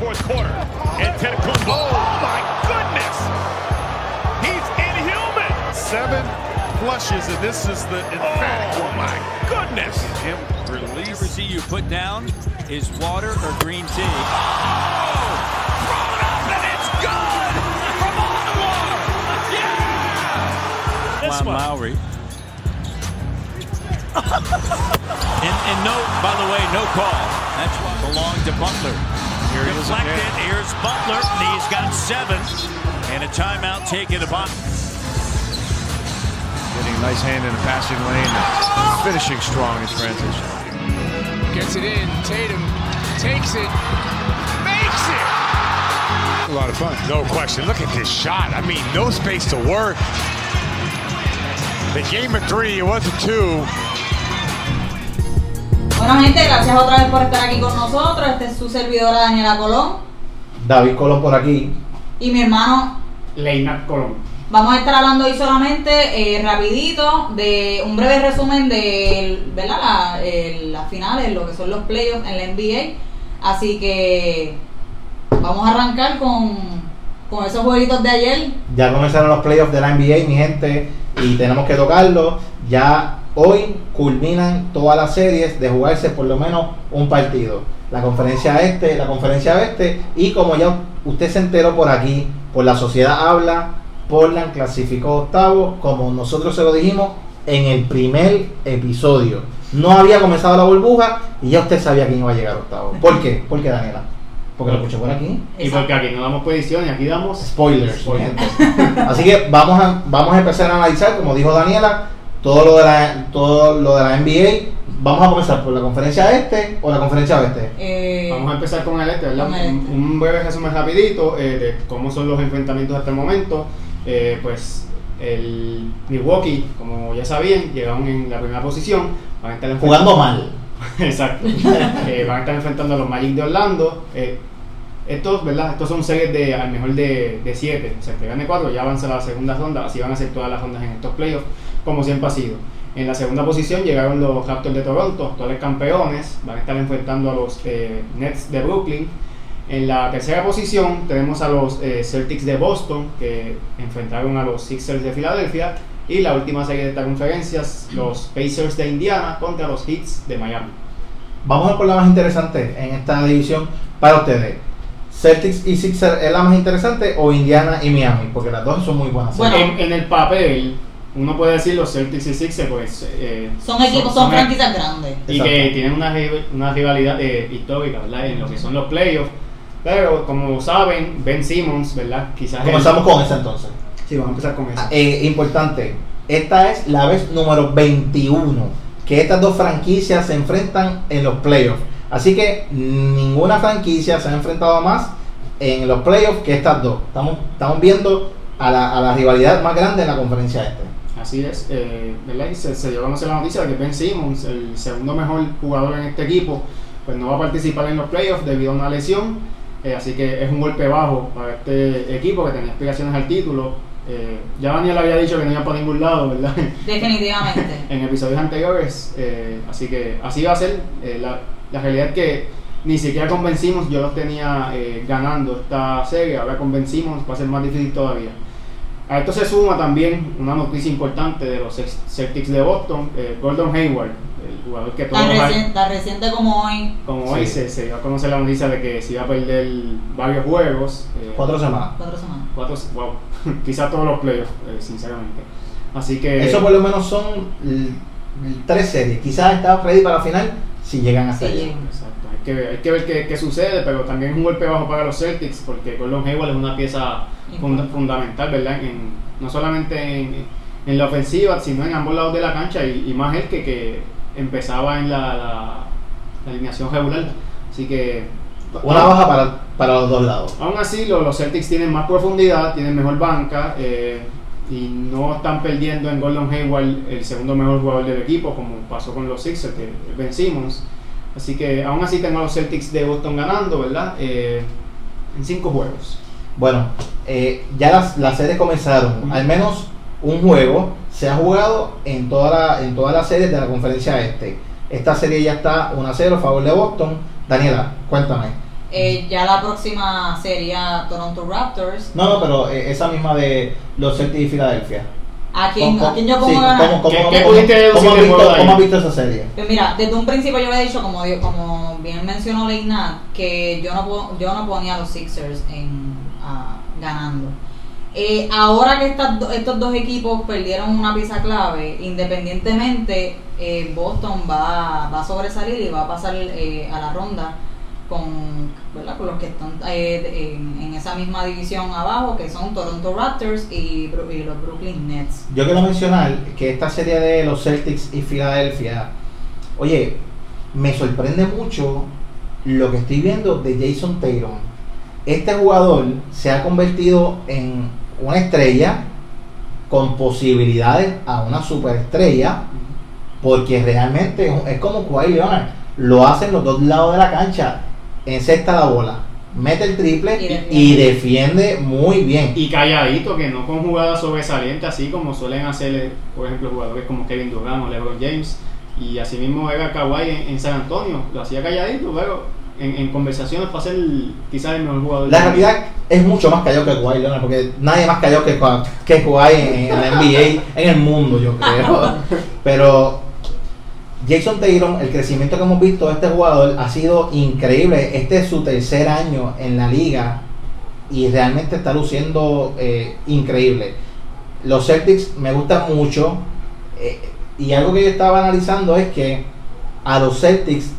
fourth quarter. Antetokounmpo. Oh my goodness! He's inhuman. Seven flushes, and this is the oh emphatic Oh one. my goodness! Him release. Receiver you put down is water or green tea. Oh! Thrown up and it's good from on the water. Yeah! This one. Lowry. and, and no, by the way, no call. That's what belonged to Butler. Here Deflected. again. Here's Butler. and He's got seven. And a timeout taken by. Getting a nice hand in the passing lane. and Finishing strong in transition. Gets it in. Tatum takes it. Makes it. A lot of fun. No question. Look at this shot. I mean, no space to work. The game of three, it wasn't two. Bueno, gente, gracias otra vez por estar aquí con nosotros. Este es su servidora Daniela Colón David Colón por aquí. y mi hermano. Leinat Colón. Vamos a estar hablando hoy solamente, eh, rapidito, de un breve resumen de ¿verdad? La, el- las finales, lo que son los playoffs en la NBA. Así que vamos a arrancar con, con esos jueguitos de ayer. Ya comenzaron los playoffs de la NBA, mi gente, y tenemos que tocarlo. Ya hoy culminan todas las series de jugarse por lo menos un partido. La conferencia este, la conferencia oeste, y como ya usted se enteró por aquí, por la sociedad habla, Portland clasificó octavo, como nosotros se lo dijimos en el primer episodio. No había comenzado la burbuja y ya usted sabía quién iba a llegar octavo. ¿Por qué? ¿Por qué, Daniela? Porque lo escuché por aquí. Y porque aquí no damos predicciones, aquí damos Spoilers, Spoilers. Así que vamos a, vamos a empezar a analizar, como dijo Daniela, todo lo de la, todo lo de la NBA. Vamos a comenzar por la conferencia este o la conferencia oeste. Eh, Vamos a empezar con el este, ¿verdad? Con el este. Un, un breve resumen rapidito eh, de cómo son los enfrentamientos hasta el momento. Eh, pues el Milwaukee, como ya sabían, llegaron en la primera posición. Van a estar enfrentando- Jugando mal. Exacto. Eh, van a estar enfrentando a los Magic de Orlando. Eh, estos, ¿verdad? Estos son series de al mejor de 7. O sea, que gane 4 ya avanza a la segunda ronda. Así van a ser todas las rondas en estos playoffs, como siempre ha sido. En la segunda posición llegaron los Raptors de Toronto, actuales campeones. Van a estar enfrentando a los eh, Nets de Brooklyn. En la tercera posición tenemos a los eh, Celtics de Boston, que enfrentaron a los Sixers de Filadelfia. Y la última serie de estas conferencias, los Pacers de Indiana contra los Heats de Miami. Vamos a por la más interesante en esta división para ustedes. Celtics y Sixers es la más interesante o Indiana y Miami, porque las dos son muy buenas. Bueno. en, en el papel, uno puede decir los Celtics y Sixers, pues. eh, son equipos, son, franquicias grandes. Y Exacto. que tienen una, una rivalidad eh, histórica, ¿verdad? En lo que son los playoffs. Pero como saben, Ben Simmons, ¿verdad? Quizás. Comenzamos con esa entonces. Sí, vamos a empezar con eso. Ah, eh, importante, esta es la vez número 21 que estas dos franquicias se enfrentan en los playoffs. Así que ninguna franquicia se ha enfrentado más en los playoffs que estas dos. Estamos, estamos viendo a la, a la rivalidad más grande en la conferencia este. Así es, eh, ¿verdad? Y se, se dio a conocer la noticia de que Ben Simmons, el segundo mejor jugador en este equipo, pues no va a participar en los playoffs debido a una lesión. Eh, así que es un golpe bajo para este equipo que tenía aspiraciones al título. Eh, ya Daniel había dicho que no iba para ningún lado, ¿verdad? Definitivamente. en episodios anteriores. eh, así que así va a ser. La, la realidad es que ni siquiera convencimos, yo los tenía ganando esta serie, ahora convencimos, va a ser más difícil todavía. A esto se suma también una noticia importante de los Celtics de Boston, eh, Gordon Hayward, el jugador que todos Tan, reciente, tan reciente como hoy. como hoy se, se dio a conocer la noticia de que se iba a perder varios juegos. eh, Cuatro semanas. Cuatro semanas. cuatro- wow, quizá todos los playoffs, eh, sinceramente. Así que... Eso por lo menos son tres series. Quizás está ready para la final si llegan hasta Sí. Que, hay que ver qué, qué sucede, pero también es un golpe bajo para los Celtics, porque Gordon Hayward es una pieza funda- fundamental, ¿verdad? En, no solamente en, en la ofensiva, sino en ambos lados de la cancha, y, y más él que, que empezaba en la, la, la alineación regular. Así que. Una baja para, para los dos lados. Aún así, lo- los Celtics tienen más profundidad, tienen mejor banca eh, y no están perdiendo en Gordon Hayward el segundo mejor jugador del equipo, como pasó con los Sixers, que es Ben Simmons. Así que aún así tengo a los Celtics de Boston ganando, ¿verdad? Eh, en cinco juegos. Bueno, eh, ya las, las series comenzaron. Al menos un juego se ha jugado en toda la, en todas las series de la conferencia este. Esta serie ya está 1 a 0 a favor de Boston. Daniela, cuéntame, Eh, ya la próxima sería Toronto Raptors. No, no, pero eh, esa misma de los Celtics y Filadelfia. ¿A quién, ¿Cómo- a quién yo sí, pongo a ganar? ¿cómo- cómo- ¿Qué- cómo- qué cómo has visto- cómo has esa serie? Pues mira, desde un principio yo había dicho, como, como bien mencionó Leinat, que yo no, yo no ponía a los Sixers en, ah, ganando. Eh, ahora que estas do- estos dos equipos perdieron una pieza clave, independientemente, eh, Boston va, va a sobresalir y va a pasar eh, a la ronda con, con los que están eh, en, esa misma división abajo, que son Toronto Raptors y, los Brooklyn Nets. Yo quiero mencionar que esta serie de los Celtics y Filadelfia, oye, me sorprende mucho lo que estoy viendo de Jason Tatum. Este jugador se ha convertido en una estrella con posibilidades a una superestrella porque realmente es- como Kawhi Leonard. Lo hace en los dos lados de la cancha, encesta la bola, mete el triple Y defiende. y defiende muy bien. Y calladito, que no con jugadas sobresalientes, así como suelen hacer, por ejemplo, jugadores como Kevin Durant o LeBron James. Y así mismo era Kawhi en, en San Antonio, lo hacía calladito, pero en, en conversaciones para ser quizás el mejor jugador. La realidad es mucho más callado que Kawhi Leonard, porque nadie más callado que, que Kawhi en, en la NBA, en el mundo, yo creo. Pero Jason Tatum, el crecimiento que hemos visto de este jugador ha sido increíble. Este es su tercer año en la liga y realmente está luciendo eh, increíble. Los Celtics me gustan mucho eh, y algo que yo estaba analizando es que a los Celtics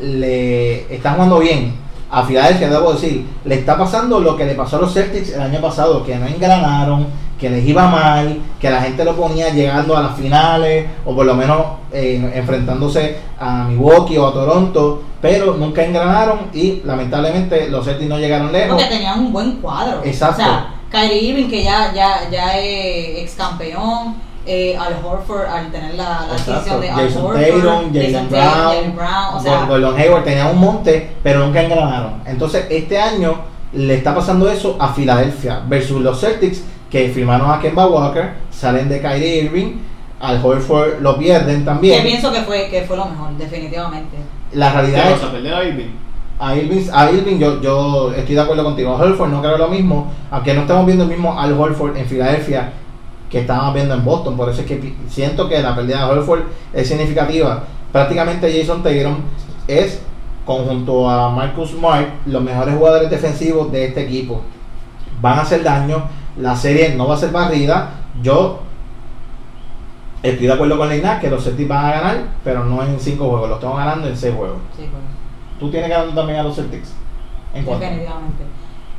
le están jugando bien. A Filadelfia, debo decir, le está pasando lo que le pasó a los Celtics el año pasado, que no engranaron, que les iba mal, que la gente lo ponía llegando a las finales, o por lo menos eh, enfrentándose a Milwaukee o a Toronto, pero nunca engranaron y lamentablemente los Celtics no llegaron lejos. Porque tenían un buen cuadro. Exacto. O sea, Kyrie Irving, que ya, ya, ya es ex campeón. Eh, Al Horford, al tener la, la adquisición de Al Jason Horford. Tatum, Jason Brown, Brown, o sea, Gordon Hayward tenían un monte, pero nunca engranaron. Entonces, este año le está pasando eso a Filadelfia versus los Celtics que firmaron a Kemba Walker, salen de Kyrie Irving, al Horford lo pierden que también. pienso que fue, que fue lo mejor, definitivamente. La realidad ¿Qué es a Irving? a Irving, a Irving yo, yo estoy de acuerdo contigo. A Horford no creo lo mismo, aunque no estamos viendo el mismo Al Horford en Filadelfia que estábamos viendo en Boston. Por eso es que siento que la pérdida de Horford es significativa. Prácticamente Jason Tatum es, conjunto a Marcus Smart, los mejores jugadores defensivos de este equipo. Van a hacer daño. La serie no va a ser barrida. Yo estoy de acuerdo con Leina que los Celtics van a ganar, pero no en 5 juegos. Los estamos ganando en 6 juegos. Sí, ¿Tú tienes ganando también a los Celtics? ¿En cuánto? definitivamente.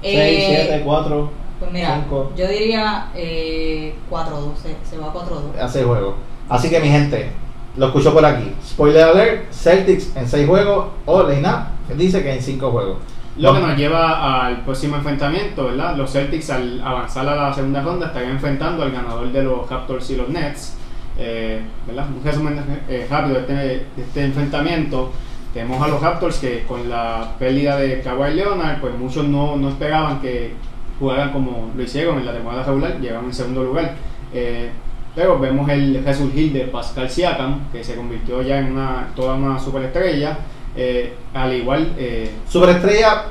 6, Eh, 7, 4, Pues mira, cinco. yo diría eh, 4-2, se, se va a 4-2. a 6 juegos. Así que mi gente, lo escucho por aquí. Spoiler alert, Celtics en 6 juegos o Leina dice que en 5 juegos. Lo que No. nos lleva al próximo enfrentamiento, ¿verdad? Los Celtics al avanzar a la segunda ronda estarían enfrentando al ganador de los Raptors y los Nets. Eh, ¿verdad? Un resumen eh, rápido de este, de este enfrentamiento. Tenemos a los Raptors que con la pérdida de Kawhi Leonard, pues muchos no, no esperaban que jugaran como lo hicieron en la temporada regular, llegaron en segundo lugar. Eh, pero vemos el resurgir de Pascal Siakam, que se convirtió ya en una, toda una superestrella. Eh, al igual, eh, Superestrella,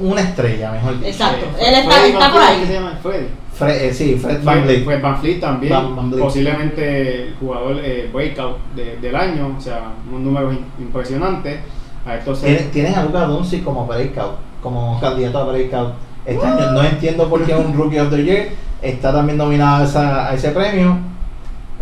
una estrella, mejor dicho. Exacto. eh, Él está- Freddy está por ahí. ¿qué se llama? Freddy. Fred, eh, sí, Fred Fred Van Vliet. Fred Van Fleet también, Van- Van Vliet. posiblemente el jugador eh, breakout de- del año, o sea, unos números in- impresionantes. A estos Tienen, tienen a Luka Doncic como breakout, como candidato a breakout. Este año no entiendo por qué un Rookie of the Year está también nominado a, esa- a ese premio.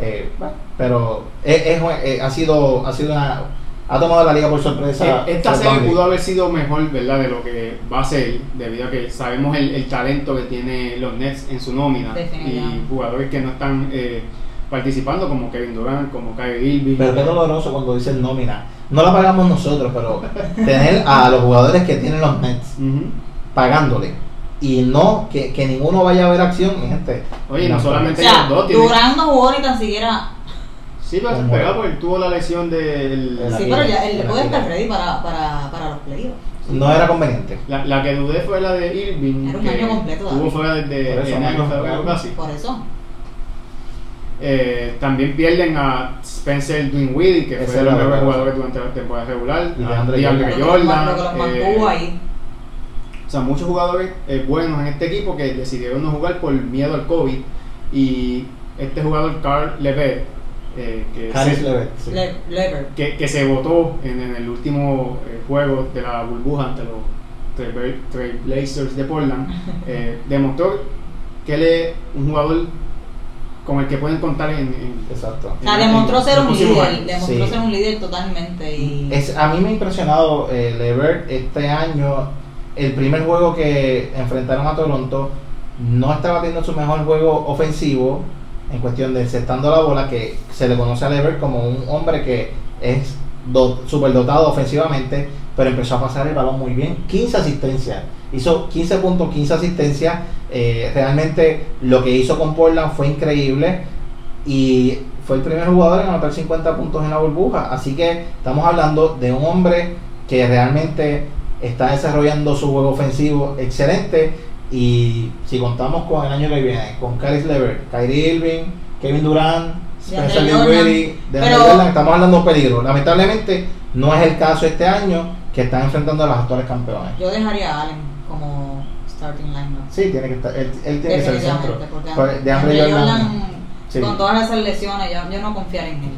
Eh, bueno, pero es, es- ha sido ha sido una ha tomado la liga por sorpresa. Eh, Esta serie pudo haber sido mejor, ¿verdad? De lo que va a ser, debido a que sabemos el, el talento que tiene los Nets en su nómina y jugadores que no están eh, participando, como Kevin Durant, como Kyrie Irving. Pero qué doloroso cuando dicen nómina. No la pagamos nosotros, pero tener a los jugadores que tienen los Nets pagándole y no que, que ninguno vaya a ver acción, gente. Oye, no solamente O sea, ellos dos Durán no jugó ni tan siquiera. Sí, pero se esperaba porque él tuvo la lesión del. Sí, pero ya él puede estar ready para, para, para los playoffs. No era conveniente. La, la que dudé fue la de Irving. Era un que año completo, Estuvo fuera desde eso, enero, febrero casi. Por eso. Eh, también pierden a Spencer Dinwiddie, que Ese fue el mejor jugador cosa. durante la temporada regular. Y a DeAndre Jordan. Que que eh, ahí. O sea, muchos jugadores eh, buenos en este equipo que decidieron no jugar por miedo al COVID. Y este jugador, Carl Levet, eh, que, se, Levet, sí. Le- Lever. que, que se votó en, en el último eh, juego de la burbuja ante los Trail- Trailblazers de Portland, eh, demostró que él es un jugador con el que pueden contar en, en- Exacto. O sea, demostró en ser un líder, demostró Sí. ser un líder totalmente y Es, a mí me ha impresionado eh, Levert este año. El primer juego que enfrentaron a Toronto no estaba teniendo su mejor juego ofensivo en cuestión de encestando la bola, que se le conoce a Levert como un hombre que es do, superdotado ofensivamente, pero empezó a pasar el balón muy bien. 15 asistencias, hizo 15 puntos, 15 asistencias. eh, realmente lo que hizo con Portland fue increíble y fue el primer jugador en anotar 50 puntos en la burbuja. Así que estamos hablando de un hombre que realmente está desarrollando su juego ofensivo excelente. Y si contamos con el año que viene, con Caris Levert, Kyrie Irving, Kevin Durant, Spencer. Dinwiddie, Jordan, estamos hablando de peligro. Lamentablemente no es el caso este año que están enfrentando a los actuales campeones. yo dejaría a Allen como starting lineup. Sí, tiene que estar, él, él tiene que ser el centro. Pues, de Andre Jordan, Jordan, sí. con todas esas lesiones, yo, yo no confiaría en él.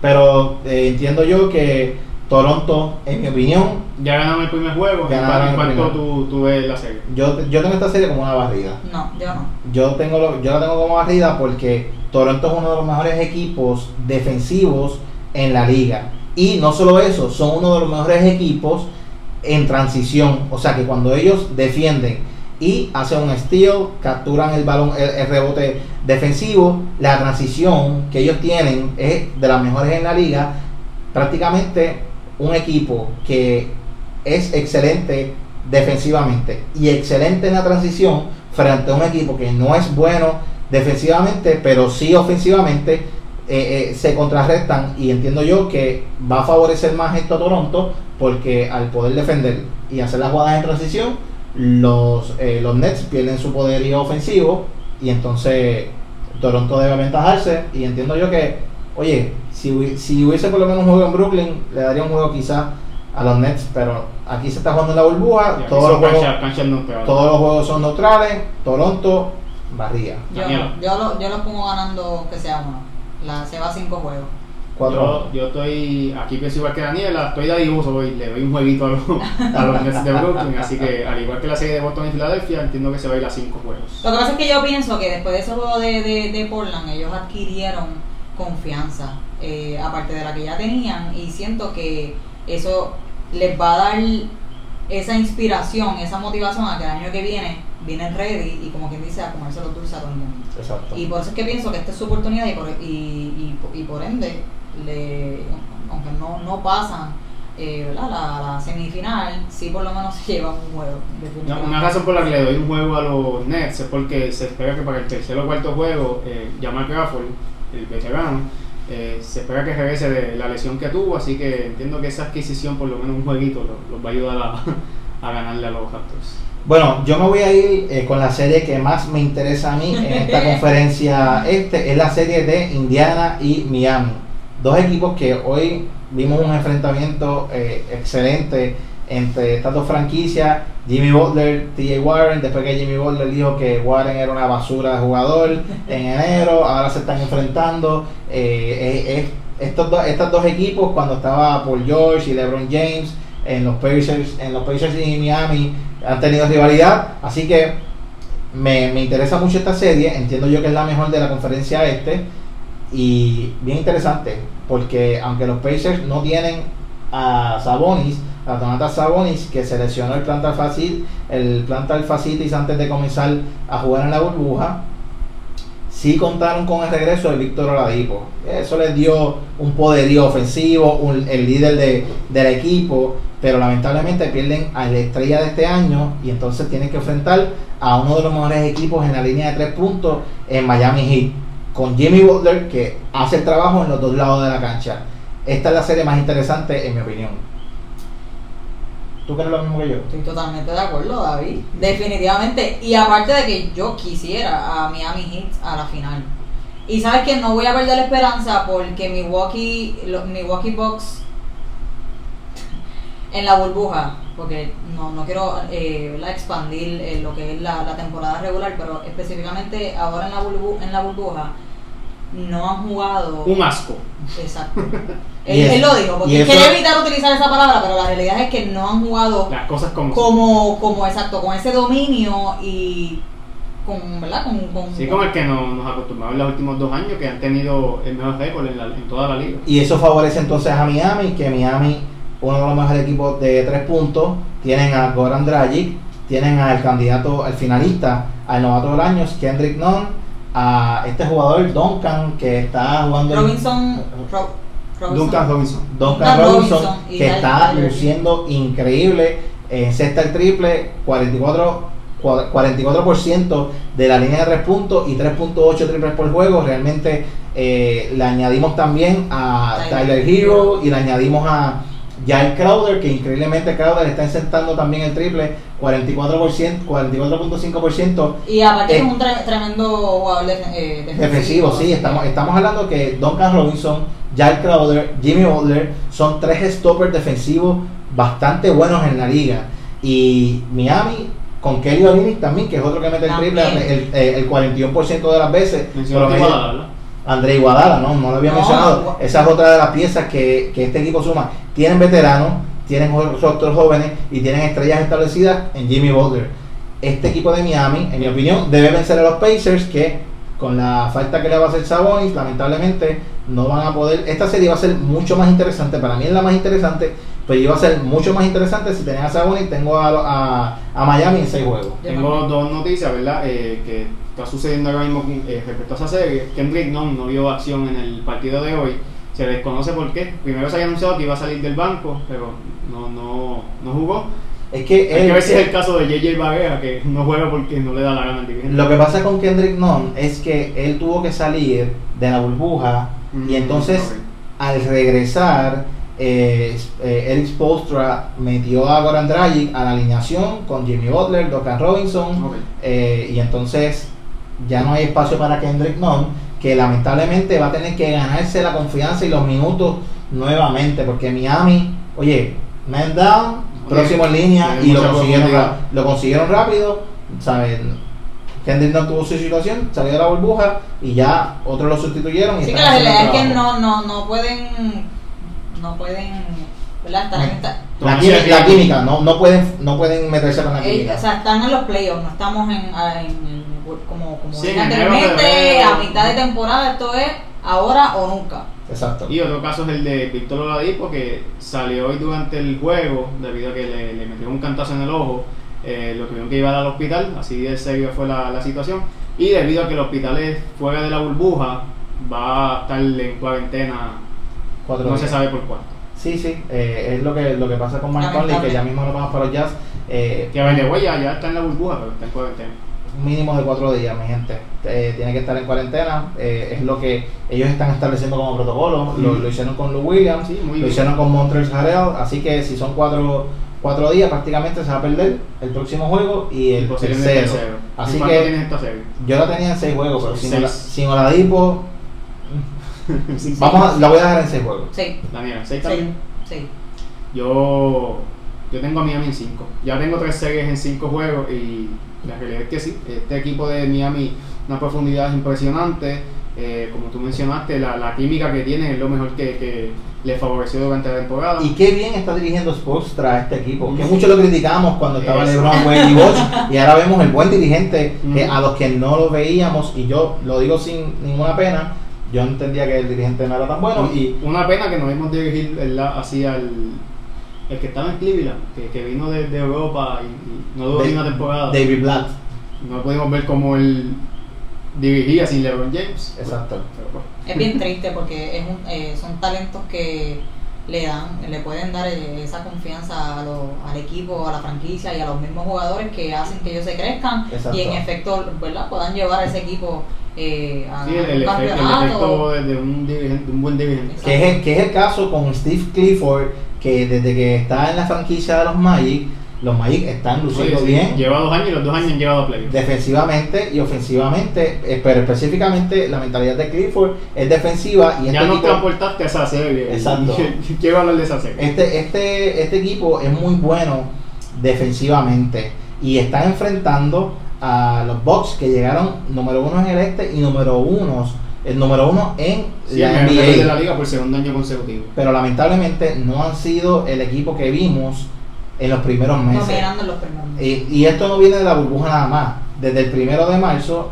Pero eh, entiendo yo que Toronto, en mi opinión, Ya ganaron el primer juego. Ganaron ¿En el primero. tú, tú ves la serie? yo, yo tengo esta serie como una barrida. No, yo no. Yo tengo lo- yo la tengo como barrida porque Toronto es uno de los mejores equipos defensivos en la liga. Y no solo eso, son uno de los mejores equipos en transición. O sea que cuando ellos defienden y hacen un steal, capturan el balón, el, el rebote defensivo, la transición que ellos tienen es de las mejores en la liga. Prácticamente un equipo que es excelente defensivamente y excelente en la transición frente a un equipo que no es bueno defensivamente, pero sí ofensivamente, eh, eh, se contrarrestan y entiendo yo que va a favorecer más esto a Toronto porque al poder defender y hacer las jugadas en transición, los, eh, los Nets pierden su poderío ofensivo y entonces Toronto debe aventajarse y entiendo yo que, oye, si, si hubiese por lo menos un juego en Brooklyn, le daría un juego quizás a los Nets, pero aquí se está jugando en la burbuja, todos los juegos todos los juegos son neutrales, Toronto, barría. Yo, yo, lo, yo los pongo ganando que sea uno. La, se va a cinco juegos. Cuatro. Yo, yo estoy aquí pienso igual que Daniela, estoy de dibujo hoy, le doy un jueguito a los, a los Nets de Brooklyn, así que al igual que la serie de Boston y Filadelfia, entiendo que se va a ir a cinco juegos. Lo que pasa es que yo pienso que después de ese juego de, de, de Portland, ellos adquirieron confianza, eh, aparte de la que ya tenían, y siento que eso les va a dar esa inspiración, esa motivación a que el año que viene vienen ready y como quien dice a comerse los dulces a todo el mundo. Exacto. Y por eso es que pienso que esta es su oportunidad y por, y, y, y por ende, le, aunque no, no pasan eh. La, la semifinal, sí por lo menos se llevan un juego. Una, definitivamente. una razón por la que le doy un juego a los Nets es porque se espera que para el tercer o cuarto juego, eh, Jamal Crawford, el veterano, eh, se espera que regrese de la lesión que tuvo, así que entiendo que esa adquisición, por lo menos un jueguito, los, va a ayudar a, a ganarle a los Raptors. Bueno, yo me voy a ir eh, con la serie que más me interesa a mí en esta conferencia este, es la serie de Indiana y Miami. Dos equipos que hoy vimos un enfrentamiento eh, excelente entre estas dos franquicias, Jimmy Butler, TJ Warren, después que Jimmy Butler dijo que Warren era una basura de jugador en enero, ahora se están enfrentando. eh, eh, es- estos dos, estos dos equipos, cuando estaba Paul George y LeBron James en los Pacers, en los Pacers y Miami, han tenido rivalidad, así que me, me interesa mucho esta serie, entiendo yo que es la mejor de la conferencia este y bien interesante, porque aunque los Pacers no tienen a Sabonis, a Donatas Sabonis, que se lesionó el plantar facil, el plantar fascitis antes de comenzar a jugar en la burbuja, sí contaron con el regreso de Víctor Oladipo. Eso les dio un poderío ofensivo, el líder de- del equipo, pero lamentablemente pierden a la estrella de este año y entonces tienen que enfrentar a uno de los mejores equipos en la línea de tres puntos en Miami Heat, con Jimmy Butler que hace el trabajo en los dos lados de la cancha. Esta es la serie más interesante en mi opinión. ¿Tú crees lo mismo que yo? Estoy totalmente de acuerdo, David. Definitivamente. Y aparte de que yo quisiera a Miami Heat a la final. Y sabes que no voy a perder la esperanza porque Milwaukee, los Milwaukee Bucks En la burbuja, porque no, no quiero eh, expandir eh, lo que es la, la temporada regular, pero específicamente ahora en la, burbu- en la burbuja no han jugado. Un asco. Exacto. Él, él lo dijo, porque eso- quería evitar utilizar esa palabra, pero la realidad es que no han jugado Las cosas como. como, como exacto, con ese dominio y con, ¿verdad? Con, con- Sí, como el que nos, nos acostumbramos en los últimos dos años, que han tenido el mejor récord en, la- en toda la liga. Y eso favorece entonces a Miami, que Miami, uno de los mejores equipos de tres puntos, tienen a Goran Dragic, tienen al candidato, al finalista, al novato del año, Kendrick Nunn, a este jugador Duncan, que está jugando... en- Robinson, Ro- Robinson. Duncan Robinson. Duncan Robinson, Robinson que está luciendo increíble, en cesta el triple, 44, cua- 44% de la línea de 3 puntos y 3.8 triples por juego. Realmente eh, le añadimos también a Tyler Tyler Hero y le añadimos a Jair Crowder, que increíblemente Crowder está insertando también el triple, 44%, 44.5%. Y aparte es un tre- tremendo jugador eh, defensivo. Defensivo, sí, estamos, estamos hablando que Duncan Robinson, Jack Crowder, Jimmy Butler son tres stoppers defensivos bastante buenos en la liga. Y Miami con Kelly Olynyk también, que es otro que mete el triple el, el, el 41% de las veces. Mencionó. André Iguadala, no, no lo había No, mencionado. Esa es otra de las piezas que, que este equipo suma. Tienen veteranos, tienen otros jóvenes y tienen estrellas establecidas en Jimmy Butler. Este equipo de Miami, en mi opinión, debe vencer a los Pacers que con la falta que le va a hacer Sabonis, lamentablemente no van a poder. Esta serie va a ser mucho más interesante. Para mí es la más interesante, pero iba a ser mucho más interesante si tenía a Sabonis. Tengo a, a, a Miami en seis juegos. Tengo dos noticias, ¿verdad? Eh, que está sucediendo ahora mismo eh, respecto a esa serie. Kendrick Nunn no vio acción en el partido de hoy. Se desconoce por qué. Primero se había anunciado que iba a salir del banco, pero no, no, no jugó. Es que Hay él- que ver si es el caso de JJ Barea, que no juega porque no le da la gana al dirigente. Lo que pasa con Kendrick Nunn es que él tuvo que salir de la burbuja Mm, y entonces ok. al regresar eh, eh, Eric Spoelstra metió a Goran Dragic a la alineación con Jimmy Butler, Duncan Robinson eh, y entonces ya no hay espacio para Kendrick Nunn que lamentablemente va a tener que ganarse la confianza y los minutos nuevamente porque Miami, oye, man down, Oye, próximo en línea y lo consiguieron, lo consiguieron rápido, ¿saben? Kendrick Nunn tuvo su situación, salió de la burbuja y ya otros lo sustituyeron. Y Sí, que la realidad es que no, no, no pueden, no pueden, ¿verdad? Estar en esta, La, química, la química, no, no, pueden, no pueden meterse con la eh, química. o sea, están en los playoffs, no estamos en, a- en- en- como, como Sí, anteriormente, a mitad de temporada, esto es ahora o nunca. Exacto. Y otro caso es el de Víctor Oladipo, que salió hoy durante el juego, debido a que le, le metió un cantazo en el ojo, eh, lo tuvieron que llevar al hospital, así de serio fue la, la situación. Y debido a que el hospital es fuera de la burbuja, va a estar en cuarentena, Cuatro no días. se sabe por cuánto. Sí, sí, eh, es lo que, lo que pasa con Mike Conley, que ya mismo lo vamos para los Jazz. Eh, Que güey, ya, ya está en la burbuja, pero está en cuarentena. Mínimo de cuatro días, mi gente. Eh, tiene que estar en cuarentena. eh, es lo que ellos están estableciendo como protocolo. Lo, Mm. lo hicieron con Lou Williams, Sí, muy lo bien. hicieron con Montrezl Harrell. Así que si son cuatro, cuatro días, prácticamente se va a perder el próximo juego y el tercero. tercero. Así ¿En cuánto que tienes esta serie? yo la tenía en seis juegos, pero sin, Seis. Ola- sin Oladipo, Sí, vamos a- la voy a dejar en seis juegos. Sí, Daniela, ¿seis sí, también? sí. Yo, yo tengo a Miami en 5. Ya tengo tres series en 5 juegos y la realidad es que sí. Este equipo de Miami, una profundidad impresionante. Eh, como tú mencionaste, la, la química que tiene es lo mejor que, que le favoreció durante la temporada. Y qué bien está dirigiendo Spoelstra a este equipo. Que mucho lo criticamos cuando estaba Eso. LeBron, Wade y Bosh. Y ahora vemos el buen dirigente que Ujú. a los que no lo veíamos, y yo lo digo sin ninguna pena, yo entendía que el dirigente no era tan bueno. Y Una pena que no vimos dirigir ¿verdad? así al el que estaba en Cleveland, que, que vino de, de Europa y, y no duró ni una temporada. David Blatt. No pudimos ver cómo él dirigía sin LeBron James. Exacto. Pero, pues, Es bien triste porque es un, eh, son talentos que le dan, le pueden dar eh, esa confianza a lo- al equipo, a la franquicia y a los mismos jugadores que hacen que ellos se crezcan Exacto. y en efecto, ¿verdad? Puedan llevar a ese equipo eh, a Sí, el, un el efecto, el campeonato. efecto de, un dirigente, de un buen dirigente. Que es, el, que es el caso con Steve Clifford, que desde que está en la franquicia de los Magic, los Magic están luciendo Sí, sí. bien Lleva dos años y los dos años han llevado a playoffs. defensivamente y ofensivamente, eh, pero específicamente la mentalidad de Clifford es defensiva y este Ya equipo- transportaste a esa serie. Exacto. Quiero hablar de esa serie. este, este, este equipo es muy bueno defensivamente y está enfrentando a los Bucks que llegaron número uno en el este y número uno, el número uno en Sí, la el mejor de la NBA. liga por segundo año consecutivo. Pero lamentablemente no han sido el equipo que vimos en los primeros meses. En los primeros meses. Y, y esto no viene de la burbuja nada más. Desde el primero de marzo,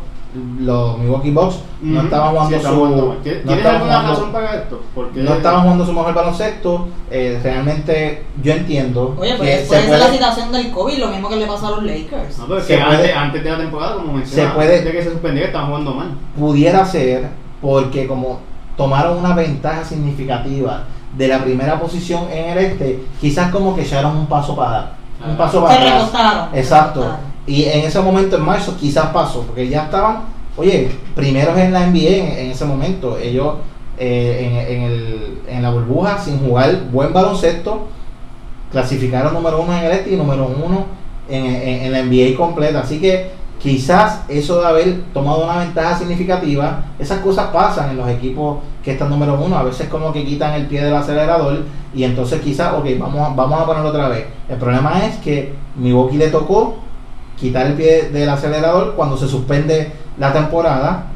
los Milwaukee Bucks no estaban jugando Sí, su. jugando mal. ¿Tienes no ¿tienes estaban alguna jugando- razón para esto? Porque no estaban jugando su mejor baloncesto. Eh, realmente yo entiendo Oye, que pues se puede ser la situación del COVID, lo mismo que le pasó a los Lakers. No, pero es Se que puede- antes, antes de la temporada, como mencionaba, se puede- antes de que se suspendiera, estaban jugando mal. pudiera ser porque como tomaron una ventaja significativa de la primera posición en el este, quizás como que echaron un paso para dar. Un Ah. paso para Se atrás. recostaron. Exacto. recostaron. Y en ese momento en marzo quizás pasó, porque ya estaban, oye, primeros en la NBA en, ese momento. Ellos eh, en, en el- en la burbuja, sin jugar buen baloncesto, clasificaron número uno en el este y número uno en, la NBA completa. Así que quizás eso de haber tomado una ventaja significativa, esas cosas pasan en los equipos que están número uno. A veces como que quitan el pie del acelerador y entonces quizás, ok, vamos, vamos a ponerlo otra vez. El problema es que Milwaukee le tocó quitar el pie del acelerador cuando se suspende la temporada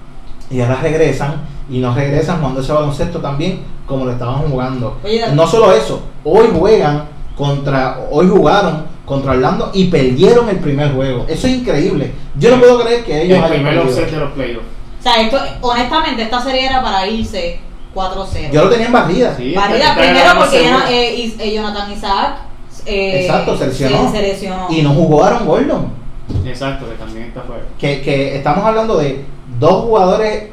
y ahora regresan y no regresan jugando ese baloncesto también como lo estaban jugando. Oye, no solo eso, hoy juegan contra, hoy jugaron contra Orlando y perdieron el primer juego. Eso es increíble. Yo no puedo creer que ellos el hayan primer offset de los playoffs. O sea, esto, honestamente, esta serie era para irse 4-0. Yo lo tenía en barrida. Sí, Barrida primero porque eh, eh, Jonathan Isaac eh, Exacto, se lesionó. se lesionó. Y no jugó Aaron Gordon. Exacto, que también está fuera. que, que estamos hablando de dos jugadores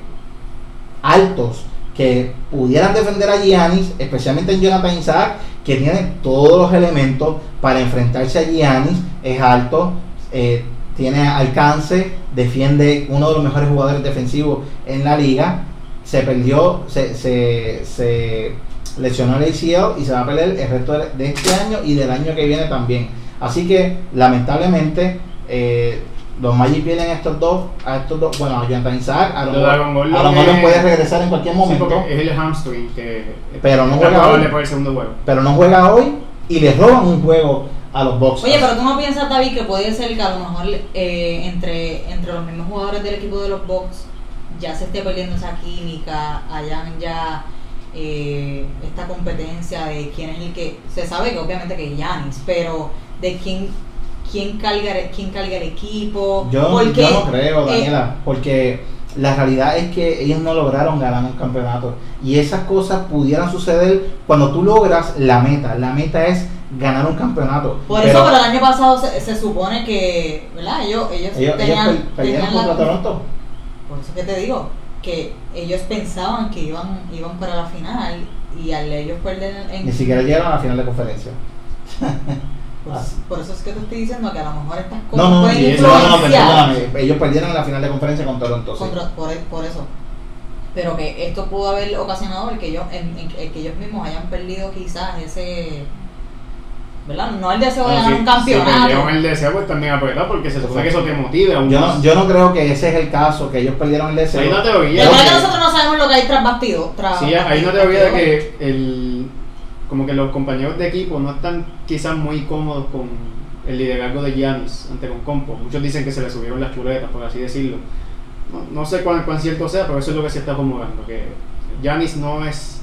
altos que pudieran defender a Giannis, especialmente en Jonathan Isaac, que tiene todos los elementos para enfrentarse a Giannis, es alto, eh, tiene alcance, defiende uno de los mejores jugadores defensivos en la liga, se perdió, se, se, se lesionó el ACL y se va a perder el resto de este año y del año que viene también. Así que lamentablemente eh, los Magic pierden a estos dos, a estos dos, bueno, a Jonathan Isaac, a Aaron mejor Gordon a lo mejor es- puede regresar en cualquier momento, es el hamstring que Pero no juega hoy. para el segundo juego. pero no juega hoy y le roban un juego a los Bucks. Oye, pero tú no piensas, David, que puede ser que a lo mejor eh, entre, entre los mismos jugadores del equipo de los Bucks ya se esté perdiendo esa química, hayan ya eh, esta competencia de quién es el que se sabe que obviamente que es Giannis, pero de quién quién carga quién carga el equipo, Yo, porque yo no creo, eh, Daniela, porque la realidad es que ellos no lograron ganar un campeonato y esas cosas pudieran suceder cuando tú logras la meta. La meta es ganar un campeonato. por Pero eso, pero el año pasado se, se supone que, ¿verdad? Ellos, ellos, ellos, ellos tenían, tenían la- contra Toronto. Por eso que te digo, que ellos pensaban que iban, iban para la final y al ellos perder en... Ni siquiera llegaron a la final de conferencia. por eso es que te estoy diciendo que a lo mejor estas cosas No, no, pueden sí, eso no, no, influenciar. perdóname. Ellos perdieron en la final de conferencia con Toronto. sí. contra- por, por eso. Pero que esto pudo haber ocasionado el que ellos, en- en- el que ellos mismos hayan perdido quizás ese... ¿Verdad? No el deseo de Bueno, ganar si- un Si campeonato. perdieron el deseo, pues también apretar, porque se supone que eso te motive aún Yo no, yo no creo que ese es el caso, que ellos perdieron el deseo. Hay una teoría. que que que- nosotros no sabemos lo que hay tras bastido. Tras Sí, hay una teoría de que el, como que los compañeros de equipo no están quizás muy cómodos con el liderazgo de Giannis ante Compo. Muchos dicen que se le subieron las chuletas, por así decirlo. No, no sé cuán, cuán cierto sea, pero eso es lo que se está rumorando, que Giannis no es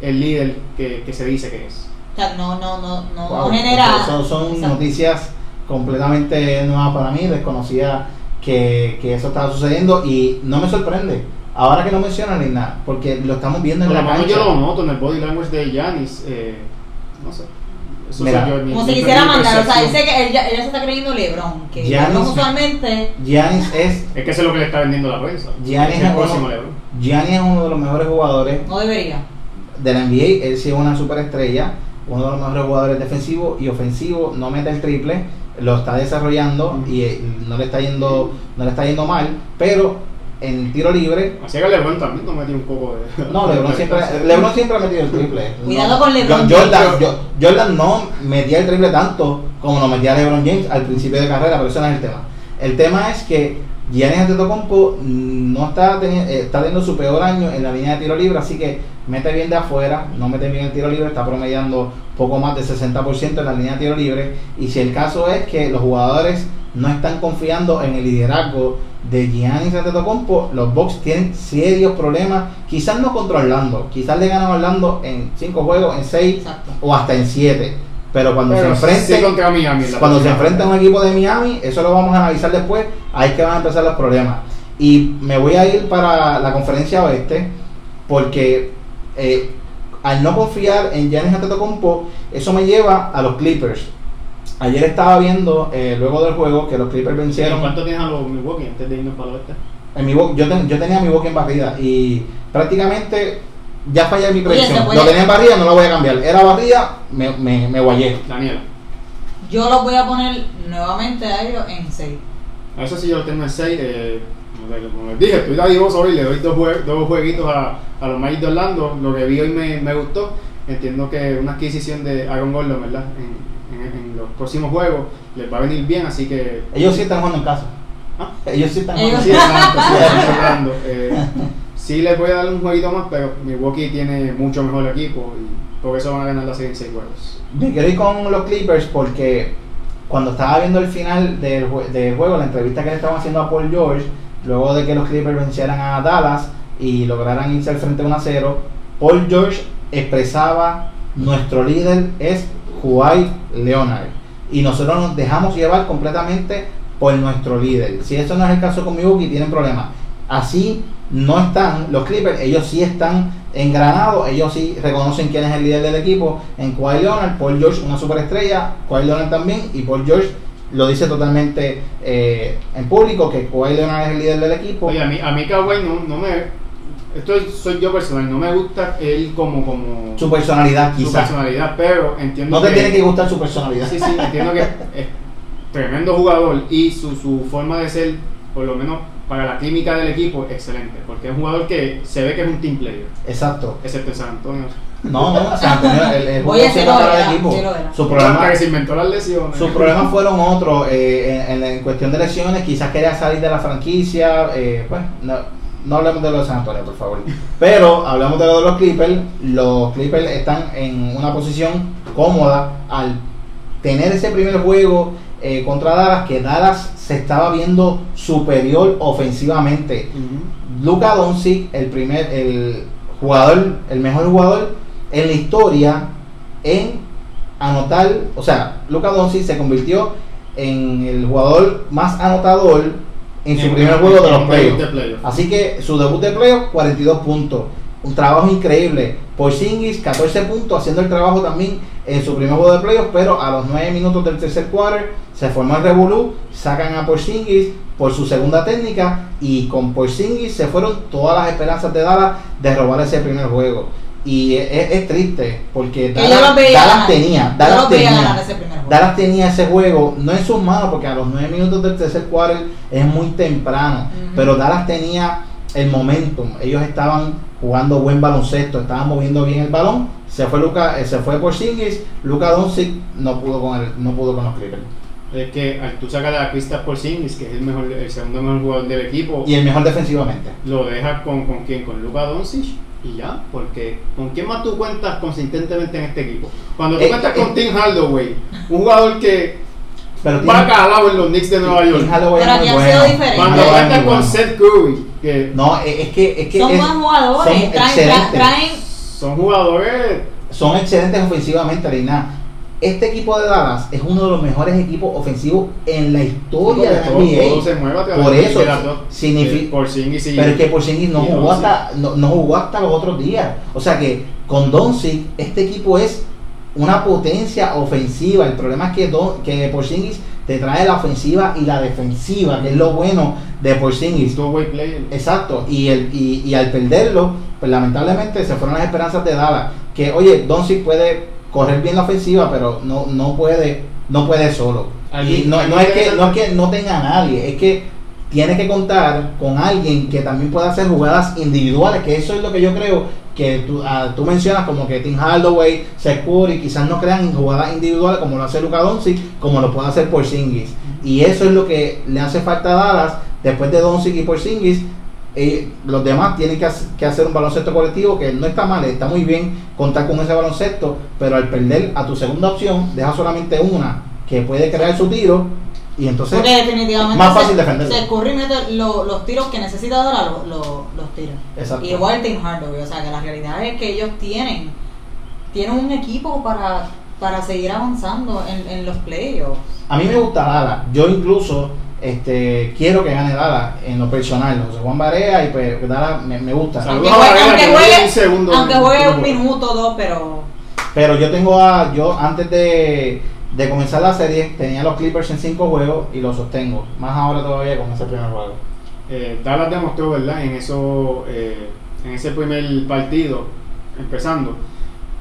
el líder que, que se dice que es. O sea, no, no, no, no, Wow, no genera... Son Exacto. noticias completamente nuevas para mí, desconocía que, que eso estaba sucediendo y no me sorprende. Ahora que no mencionan ni nada, porque lo estamos viendo en Por lo la cancha. yo lo noto en el body language de Giannis, eh, no sé. Eso Mira, yo, mi- Como mi- si quisiera mandar, o sea, percepción. dice que él ya, ella se está creyendo Lebron, que Giannis- Lebron usualmente Giannis es, Es que eso es lo que le está vendiendo la prensa. Giannis es el próximo uno- LeBron. Giannis es uno de los mejores jugadores no debería. de la NBA, él sí es una superestrella, uno de los mejores jugadores defensivos y ofensivos, no mete el triple, lo está desarrollando y eh, no le está yendo, no le está yendo mal, pero en tiro libre. Así que LeBron también no metió un poco de. No, LeBron siempre, LeBron siempre ha metido el triple. Cuidado No. con LeBron Jo- Jordan, James. Jo- Jordan no metía el triple tanto como lo metía LeBron James al principio de carrera, pero eso no es el tema. El tema es que Giannis Antetokounmpo no está teniendo, está teniendo su peor año en la línea de tiro libre, así que mete bien de afuera, no mete bien el tiro libre, está promediando poco más de 60% en la línea de tiro libre. Y si el caso es que los jugadores no están confiando en el liderazgo de Giannis Antetokounmpo, los Bucks tienen serios problemas, quizás no contra Orlando, quizás le ganan a Orlando en 5 juegos, en 6 Exacto. o hasta en 7. Pero cuando Pero se enfrenten, sí contra Miami, la cuando se enfrenta a un equipo de Miami, eso lo vamos a analizar después, ahí es que van a empezar los problemas. Y me voy a ir para la conferencia oeste, porque eh, al no confiar en Giannis Antetokounmpo, eso me lleva a los Clippers. Ayer estaba viendo, eh, luego del juego, que los Clippers ¿En vencieron. cuánto tienes a los Milwaukee antes de irnos para el oeste? En mi bo- yo, ten- yo tenía mi boca en barrida y prácticamente ya fallé mi predicción. Lo tenía en barrida, no lo voy a cambiar. Era barrida, me, me, me guayé. Daniela. Yo los voy a poner nuevamente a ellos en 6. A eso sí yo lo tengo en 6. Eh, como, les dije, estoy dadivoso hoy, le doy dos, jue- dos jueguitos a, a los Magic de Orlando. Lo que vi hoy me, me gustó. Entiendo que una adquisición de Aaron Gordon, ¿verdad? En, en- los próximos juegos les va a venir bien, así que. Ellos sí están jugando en casa. ¿Ah? Ellos sí están jugando Sí, en casa. exacto, sí, estoy hablando. Eh, sí les voy a dar un jueguito más, pero Milwaukee tiene mucho mejor equipo y por eso van a ganar la serie en 6 juegos. Me quiero ir con los Clippers porque cuando estaba viendo el final del, jue- del juego, la entrevista que le estaban haciendo a Paul George, luego de que los Clippers vencieran a Dallas y lograran irse al frente 1 a 0, Paul George expresaba: Nuestro líder es Kawhi Leonard. Y nosotros nos dejamos llevar completamente por nuestro líder. Si eso no es el caso con Milwaukee, tienen problemas. Así no están los Clippers, ellos sí están engranados, ellos sí reconocen quién es el líder del equipo. En Kawhi Leonard, Paul George, una superestrella, Kawhi Leonard también, y Paul George lo dice totalmente eh, en público que Kawhi Leonard es el líder del equipo. Oye, a mí, a mí Kawhi no, no me. Esto es- soy yo personal, no me gusta él como. como su personalidad, su quizás. personalidad, pero entiendo No te que. tiene que gustar su personalidad. Sí, sí, entiendo que es tremendo jugador y su, su forma de ser, por lo menos para la química del equipo, excelente. Porque es un jugador que se ve que es un team player, Exacto. excepto en San Antonio. No, no, San Antonio, el, el juego lo para el equipo. Su problema, que se inventó las lesiones. Sus problemas fueron otros eh, en, en- en cuestión de lesiones, quizás quería salir de la franquicia, eh, pues no, no hablemos de los de San Antonio, por favor. Pero hablamos de lo de los Clippers, los Clippers están en una posición cómoda al tener ese primer juego eh, contra Dallas, que Dallas se estaba viendo superior ofensivamente. Luka Doncic, el primer, el jugador, el mejor jugador en la historia en anotar, o sea, Luka Doncic se convirtió en el jugador más anotador en su primer juego de los playoffs. playoff. Así que su debut de playoffs, 42 puntos. Un trabajo increíble. Porzingis, 14 puntos, haciendo el trabajo también en su primer juego de playoffs, pero a los 9 minutos del tercer quarter se formó el revolú, sacan a Porzingis por su segunda técnica y con Porzingis se fueron todas las esperanzas de Dallas de robar ese primer juego. Y es, es triste porque Dallas, Dallas tenía, Dallas tenía, Dallas tenía ese juego no en sus manos porque a los 9 minutos del tercer quarter es muy temprano, pero Dallas tenía el momentum, ellos estaban jugando buen baloncesto, estaban moviendo bien el balón, se fue Luca, eh, se fue por Singis, Luca Doncic no pudo con el, no pudo con los Clippers. Es que al tú sacas a Kristaps Porzingis, que es el mejor, el segundo mejor jugador del equipo, Y el mejor defensivamente. lo dejas con, con quién, con Luka Doncic y ya, porque ¿con quién más tú cuentas consistentemente en este equipo? Cuando tú Eh, cuentas eh, con Tim Hardaway, un jugador que Pero va calado en los Knicks de Nueva York. Tim Hardaway Pero es muy aquí ha sido diferente. Cuando cuentas con bueno. Seth Curry, que No, es que, es que Son es- buenos jugadores, son traen, excelentes. tra- traen son jugadores son excelentes ofensivamente, Reina. Este equipo de Dallas es uno de los mejores equipos ofensivos en la historia de la NBA. Por eso significa- Pero es que Porzingis no jugó hasta no, no jugó hasta los otros días. O sea que con Doncic este equipo es una potencia ofensiva. El problema es que Don, que Porzingis te trae la ofensiva y la defensiva, que es lo bueno de Porzingis. Exacto, y, el, y, y al perderlo, pues lamentablemente se fueron las esperanzas de Dallas. Que oye, Doncic puede correr bien la ofensiva, pero no, no puede, no puede solo. Y no, no es que, no es que no tenga a nadie, es que tiene que contar con alguien que también pueda hacer jugadas individuales, que eso es lo que yo creo que tú, ah, tú mencionas como que Tim Hardaway, Seth Curry, quizás no crean jugadas individuales como lo hace Luka Doncic, como lo puede hacer Porzingis. Y eso es lo que le hace falta a Dallas después de Doncic y Porzingis. Eh, los demás tienen que, que hacer un baloncesto colectivo que no está mal, está muy bien contar con ese baloncesto, pero al perder a tu segunda opción, deja solamente una que puede crear su tiro y entonces Porque definitivamente más fácil se, defenderlo. se Curry mete lo- los tiros que necesita ahora lo- lo- los tira. Exacto. Igual Tim Hardaway, o sea que la realidad es que ellos tienen tienen un equipo para, para seguir avanzando en, en los playoffs. A mí me gusta Dallas. Yo incluso este, quiero que gane Dallas en lo personal. José Juan Barea y pues Dallas me, me gusta. Aunque juegue, aunque un segundo aunque juegue un minuto o dos, pero Pero yo tengo a, yo antes de, de comenzar la serie tenía los Clippers en cinco juegos y los sostengo. Más ahora todavía con ese primer juego. Eh, Dallas demostró, ¿verdad? En eso, eh, en ese primer partido, empezando,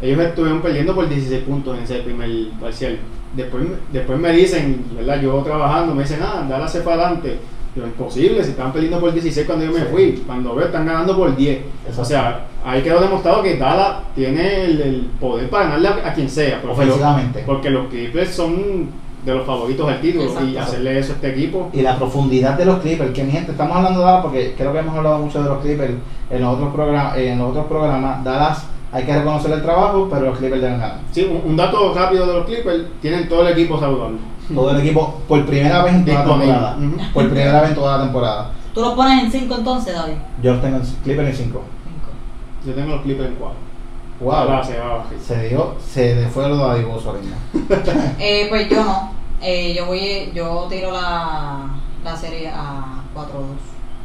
ellos estuvieron perdiendo por 16 puntos en ese primer parcial. Después, después me dicen, ¿verdad? Yo trabajando, me dicen, ah, Dallas se fue adelante. Pero imposible, si estaban perdiendo por 16 cuando yo me Sí. fui. Cuando veo, están ganando por 10. Exacto. O sea, ahí quedó demostrado que Dallas tiene el, el poder para ganarle a, a quien sea. Porque los- Ofensivamente. porque los Clippers son de los favoritos del título y hacerle eso a este equipo. Y la profundidad de los Clippers, que mi gente, estamos hablando de Dallas porque creo que hemos hablado mucho de los Clippers en los otros programas. En los otros programas, Dallas hay que reconocer el trabajo, pero los Clippers deben ganar. Sí, un, un dato rápido de los Clippers, tienen todo el equipo saludable. Todo el equipo por primera vez en toda la temporada. Por primera vez en toda la temporada. tú los pones en 5 entonces, David. Yo los tengo en Clippers en 5. Cinco. Yo tengo los Clippers en 4. Wow. bajar. Se dio, se le fue lo dadivoso ahora mismo. Eh, pues yo no. Eh, yo voy, yo tiro la, la serie a 4-2.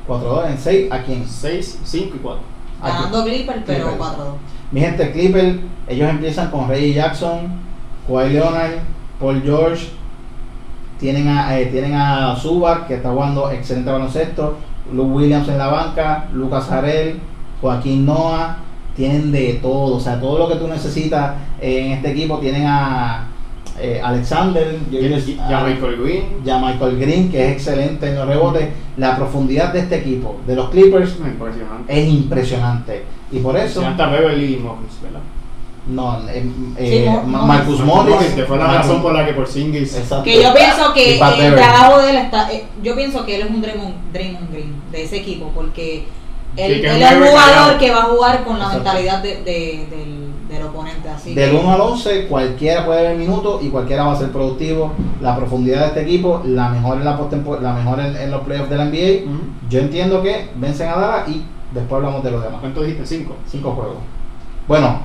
4-2 en 6, ¿a quién? 6, 5 y 4. Ganando Clipper, pero Clippers. 4-2. Mi gente, Clipper, ellos empiezan con Ray Jackson, Kawhi Leonard, Paul George, tienen a, eh, tienen a Zubac, que está jugando excelente baloncesto, Luke Williams en la banca, Lucas Harrell, Joaquín Noah, tienen de todo, o sea, todo lo que tú necesitas en este equipo, tienen a eh, Alexander, Ya Michael Green. ya Michael Green, que es excelente en los rebotes, la profundidad de este equipo, de los Clippers, Impresionante. es impresionante. Y por eso, Ya está Beverly y Morris, ¿verdad? no, eh, eh, Sí, Ma- Morris. Marcus Morris, que fue la Marcus- razón por la que por Singles. Exacto. Que yo pienso que el trabajo de él está. eh, yo pienso que él es un Draymond, Draymond Green de ese equipo, porque él, Sí, él un es un jugador callado. que va a jugar con la Exacto. mentalidad de, de- del, del oponente. Así Del que- 1 al 11, cualquiera puede ver minutos y cualquiera va a ser productivo. La profundidad de este equipo, la mejor en la la mejor en, en los playoffs de la NBA. Yo entiendo que vencen a Dallas y después hablamos de los demás. ¿Cuánto dijiste? 5. Cinco juegos. Bueno,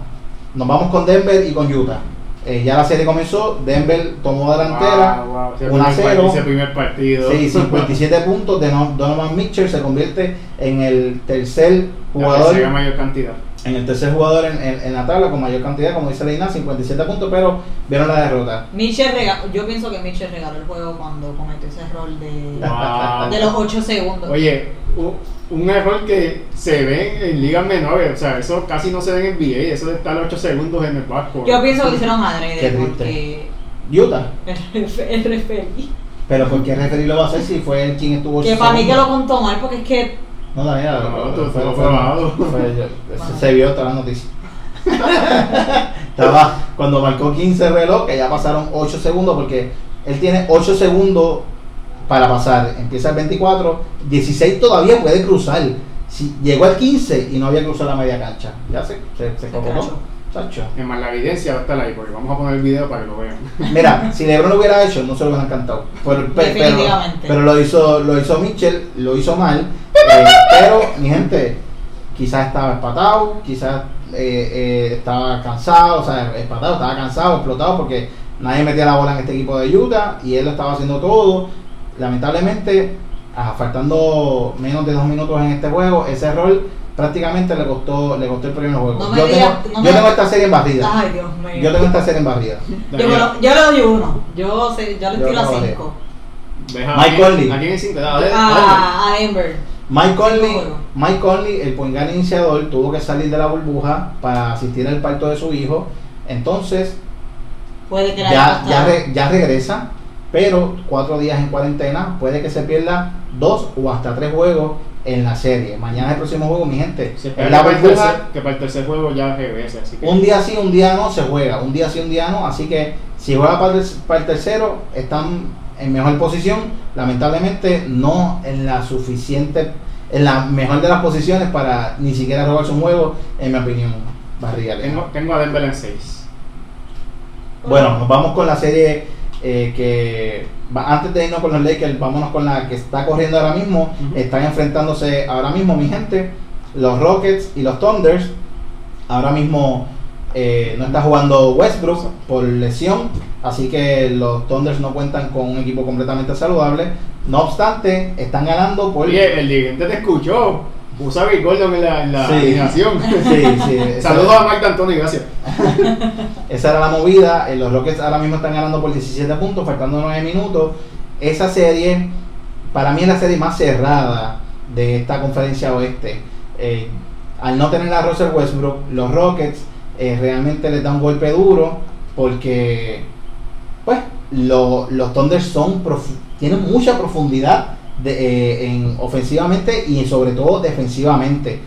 nos vamos con Denver y con Utah. Eh, ya la serie comenzó, Denver tomó delantera, 1 a 0. Ese primer partido. Sí, 57 puntos de No- Donovan Mitchell se convierte en el tercer La jugador tercera mayor cantidad. En el tercer jugador en, en- en la tabla con mayor cantidad, como dice Leina, 57 puntos, pero vieron la derrota. Mitchell rega- yo pienso que Mitchell regaló el juego cuando cometió ese error de, Wow. de los 8 segundos. Oye, u- un error que se ve en ligas menores, o sea, eso casi no se ve en NBA, eso de estar 8 segundos en el backcourt. yo pienso que hicieron adrede porque Utah, el, ref- el referee. pero ¿por qué referir lo va a hacer si fue él quien estuvo Que para mí que lo contó mal porque es que No, Daniela, No, fue- fue- fue fue- probado. fue- se- se vio toda la noticia. Estaba cuando marcó 15 el reloj, que ya pasaron 8 segundos, porque él tiene 8 segundos para pasar. Empieza el 24, 16 todavía puede cruzar. Si llegó al 15 y no había cruzado la media cancha, ya se, se, se. Chacho. Es más, la evidencia va a estar ahí, porque vamos a poner el video para que lo vean. Mira, si LeBron lo hubiera hecho, no se lo hubieran cantado. Pero, pero lo hizo, lo hizo Mitchell, lo hizo mal. Eh, pero, mi gente, quizás estaba espatado, quizás eh, eh, estaba cansado, o sea, espatado, estaba cansado, explotado, porque nadie metía la bola en este equipo de Utah y él lo estaba haciendo todo. Lamentablemente, ah, faltando menos de dos minutos en este juego, ese error prácticamente le costó, le costó el primer juego. No me yo, digas- tengo, no yo me- tengo esta serie en barrida. ay Dios mío. Yo tengo esta serie en barrida. yo, yo le doy uno. Yo, sé, yo le Yo tiro a lo vale. 5. ¿Ves a Mike Conley. ¿A quién es 5? Dale, dale. A, a Denver. Mike Conley. Mike Conley, el point guard iniciador, tuvo que salir de la burbuja para asistir al parto de su hijo. Entonces, Puede que ya, ya, re- ya regresa. pero cuatro días en cuarentena puede que se pierda dos o hasta tres juegos en la serie. Mañana es el próximo juego, mi gente. Se En espera la que, para el burbuja, tercer, que para el tercer juego ya regrese, así que un día sí, un día no se juega, un día sí, un día no, así que si juega para el, para el tercero están en mejor posición, lamentablemente no en la suficiente, en la mejor de las posiciones para ni siquiera robarse un juego, en mi opinión, Barriga. tengo, tengo a Denver en 6. Bueno, nos vamos con la serie eh, que antes de irnos con los Lakers, vámonos con la que está corriendo ahora mismo. Ujú. Están enfrentándose ahora mismo, mi gente, los Rockets y los Thunders. Ahora mismo eh, no está jugando Westbrook por lesión, así que los Thunders no cuentan con un equipo completamente saludable. No obstante, están ganando por... Oye, el dirigente te escuchó. Puso a Bill Gordon en la, en la Sí. alineación. Sí, sí, esa- Saludos a Marc D'Antoni, gracias. Esa era la movida. eh, Los Rockets ahora mismo están ganando por 17 puntos, faltando 9 minutos. Esa serie, para mí es la serie más cerrada de esta conferencia oeste. Eh, al no tener a Russell Westbrook, los Rockets eh, realmente les da un golpe duro porque, pues, lo- los Thunders son tienen mucha profundidad de, eh, en, ofensivamente y sobre todo defensivamente.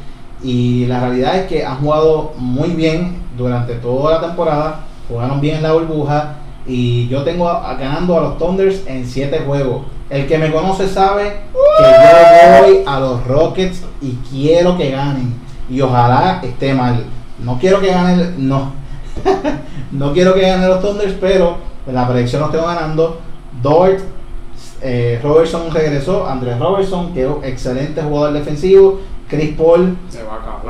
Y la realidad es que han jugado muy bien durante toda la temporada, jugaron bien en la burbuja y yo tengo ganando a los Thunders en 7 juegos. El que me conoce sabe que yo voy a los Rockets y quiero que ganen y ojalá esté mal. No quiero que ganen, no, no quiero que ganen los Thunders, pero en la predicción los tengo ganando. Dort, eh, Robertson regresó, Andrés Robertson, que es un excelente jugador defensivo. Chris Paul, Se va a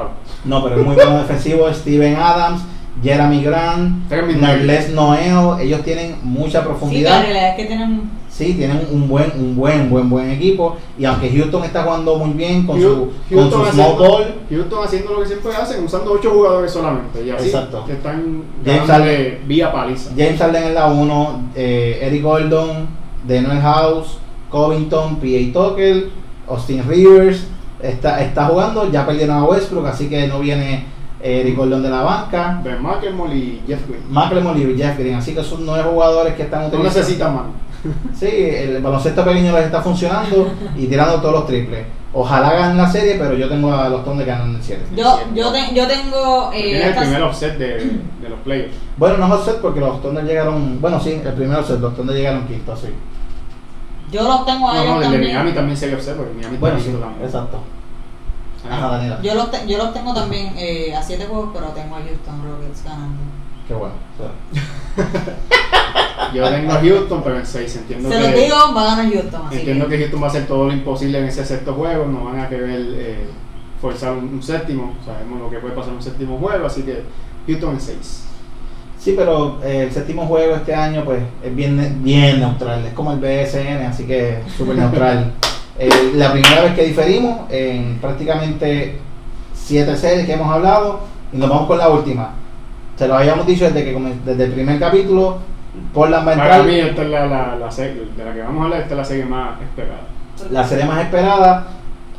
no, pero es muy bueno defensivo. Steven Adams, Jeremy Grant. Nerles Noel, ellos tienen mucha Sí, la profundidad. realidad es que tienen. Sí, tienen un buen, un buen, buen, buen equipo. Y aunque Houston está jugando muy bien con su, Houston, con su small haciendo, ball, Houston haciendo lo que siempre hacen, usando 8 jugadores solamente. Y así Exacto. están James vía paliza. James Harden en la 1, eh, Eric Gordon, Daniel House, Covington, P.A. Tucker, Austin Rivers. Está, está jugando, ya perdieron a Westbrook, así que no viene eh, Eric Gordon de la banca. Ben McElmore y Jeff Green. McLemore y Jeff Green, así que son nueve jugadores que están No utilizando. necesitan más. Sí, el baloncesto pequeño les está funcionando y tirando todos los triples. Ojalá ganen la serie, pero yo tengo a los Thunder ganando el 7. Yo, yo, te- yo tengo. Eh, Tiene el estas- primer offset de, de los playoffs. Bueno, no es offset porque los Thunder llegaron. Bueno, sí, el primer offset, los Thunder llegaron quinto, así. yo los tengo a No, ellos no, el de también. Miami también sería offset porque Miami Bueno, sí, también. exacto. Ajá, Ah, Daniela. Yo los, te- yo los tengo también eh, a 7 juegos, pero tengo a Houston Rockets ganando. Qué bueno. Yo tengo a Houston, pero en 6. Entiendo Se que, los digo, va a ganar Houston. Así entiendo que, que Houston va a hacer todo lo imposible en ese sexto juego. No van a querer eh, forzar un, un séptimo. Sabemos lo que puede pasar en un séptimo juego, así que Houston en 6. Sí, pero eh, el séptimo juego este año, pues, es bien, bien neutral. Es como el BSN, así que es súper neutral. Eh, la primera vez que diferimos en prácticamente siete series que hemos hablado, y nos vamos con la última. Se lo habíamos dicho desde, que, desde el primer capítulo. Portland va a Para mí, esta es la, la, la serie de la que vamos a hablar. Esta es la serie más esperada. la serie más esperada.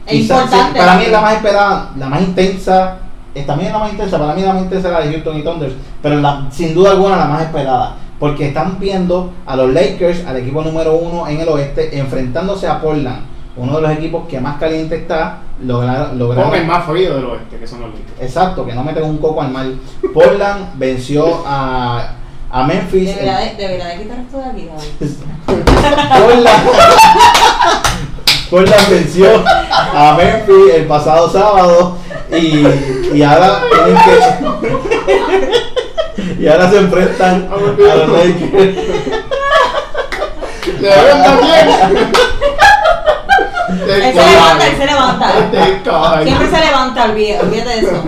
Es importante. sí, para mí es la más esperada, la más intensa. Es también la más intensa, para mí la más intensa es la de Houston y Thunders, pero la- sin duda alguna la más esperada. Porque están viendo a los Lakers, al equipo número uno en el oeste, enfrentándose a Portland, uno de los equipos que más caliente está, logra- lograron, Con el más frío del oeste, que son los Lakers. exacto, que no meten un coco al mar. Portland venció a, a Memphis. Debería de, debería de quitar esto de aquí, David. Portland, Portland venció a Memphis el pasado sábado y, y ahora tienen que y ahora se enfrentan a los Lakers. ¡Le también! Él se levanta, él se levanta. Este. Siempre se levanta, olvídate, olvídate de eso.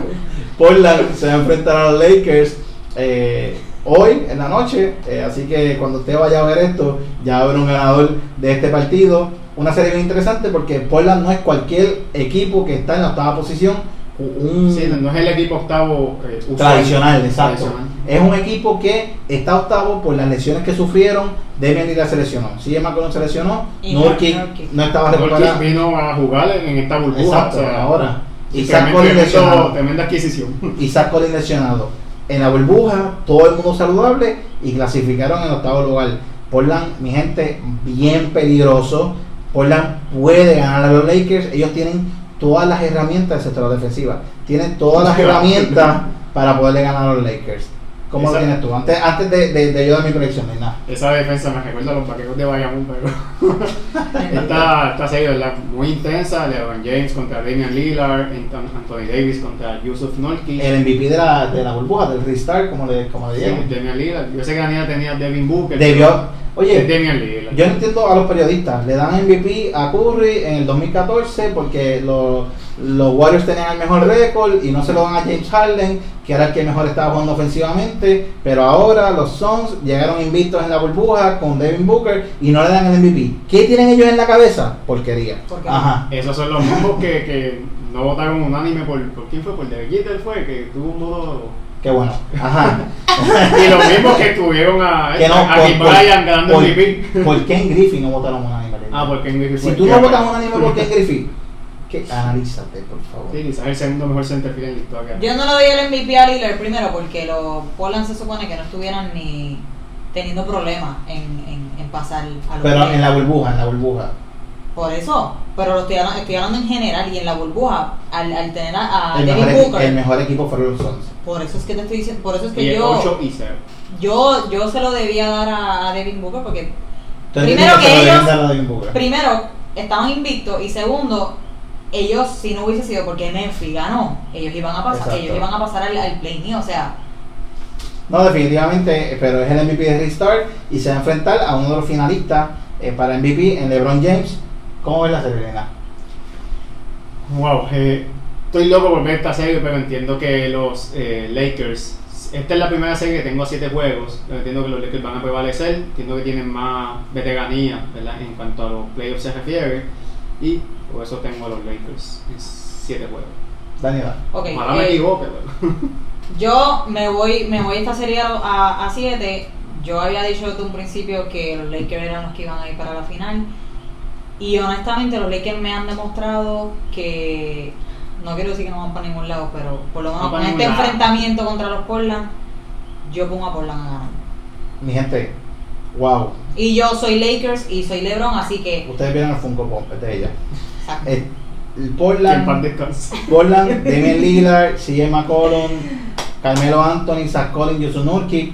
Portland se va a enfrentar a los Lakers eh, hoy en la noche. eh, así que cuando usted vaya a ver esto, ya va a haber un ganador de este partido. Una serie bien interesante porque Portland no es cualquier equipo que está en la octava posición. Un, Sí, no es el equipo octavo eh, tradicional, exacto. Tradicional. Es un equipo que está octavo por las lesiones que sufrieron. Demian Lillard se lesionó. CJ McCollum se lesionó. Nurkic. no estaba recuperado. vino a jugar en esta burbuja. Exacto, o sea, ahora. sí, Isaac Collins lesionado. Tremenda adquisición. Isaac Collins lesionado. En la burbuja, todo el mundo saludable y clasificaron en octavo lugar. Portland, mi gente, bien peligroso. Portland puede ganar a los Lakers. Ellos tienen todas las herramientas, excepto la defensiva. Tienen todas las herramientas para poderle ganar a los Lakers. ¿Cómo lo tienes tú? Antes, antes de, de, de yo dar mi predicción, nada. Esa defensa me recuerda a los vaqueros de Bayamón, pero serie ¿verdad? muy intensa. LeBron James contra Damian Lillard, Anthony Davis contra Yusuf Nurkic. El MVP de la, de la burbuja, del restart, como le, como le Sí. Damian Lillard. Yo sé que la niña tenía Devin Booker. Debió. Oye. Yo no entiendo a los periodistas. Le dan MVP a Curry en el 2014 porque los, los Warriors tenían el mejor récord y no se lo dan a James Harden, que era el que mejor estaba jugando ofensivamente. Pero ahora los Suns llegaron invictos en la burbuja con Devin Booker y no le dan el MVP. ¿Qué tienen ellos en la cabeza? Porquería. Porquería. Ajá. Esos son los mismos que, que no votaron unánime por, por quién fue, por Derek Jeter fue, que tuvo un voto. Qué bueno. Ajá. Y los mismos que tuvieron a, que no, a por, Kim ganando por- MVP. por Ken Griffey no votaron unánime. Ah, porque en Griffey Si tú el no votas unánime por Ken Griffey, ¿qué? analízate, por favor. Sí, quizás el segundo mejor centerfield en la historia. Yo no le doy el MVP a Lillard primero porque los Portland se supone que no estuvieran ni teniendo problemas en, en, en pasar a los Pero en la burbuja, en la burbuja. Por eso, pero lo estoy hablando, estoy hablando en general y en la burbuja, al, al tener a, a el, Devin mejor, Booker, el mejor equipo fueron los Suns. por eso es que te estoy diciendo, por eso es que y yo, 8 y 0. yo, yo se lo debía dar a, a Devin Booker porque ¿Tú Primero que lo deben ellos- dar a Devin Booker? primero estaban invictos y segundo ellos si no hubiese sido porque Memphis ganó ellos iban a pasar Exacto. ellos iban a pasar al, al play o sea No, definitivamente, pero es el MVP de Restart y se va a enfrentar a uno de los finalistas eh, para MVP en LeBron James. ¿Cómo ves la serie? Wow, eh, estoy loco por ver esta serie, pero entiendo que los eh, Lakers. Esta es la primera serie que tengo a 7 juegos. pero Entiendo que los Lakers van a prevalecer. Entiendo que tienen más veteranía ¿verdad? en cuanto a los playoffs se refiere. Y por eso tengo a los Lakers en 7 juegos. Daniela. ok Ojalá me eh, equivoque, pero. yo me voy me voy esta serie a 7 yo había dicho desde un principio que los Lakers eran los que iban a ir para la final y honestamente los Lakers me han demostrado que no quiero decir que no van para ningún lado pero por lo menos No este lado. enfrentamiento contra los Portland yo pongo a Portland a ganar Mi gente, wow. Y yo soy Lakers y soy LeBron, así que. Ustedes vieron el Funko Pop, es ella. Eh, Portland. Portland, Damian Lillard, CJ McCollum, Carmelo Anthony, Zach Collins, Yusuf Nurkic,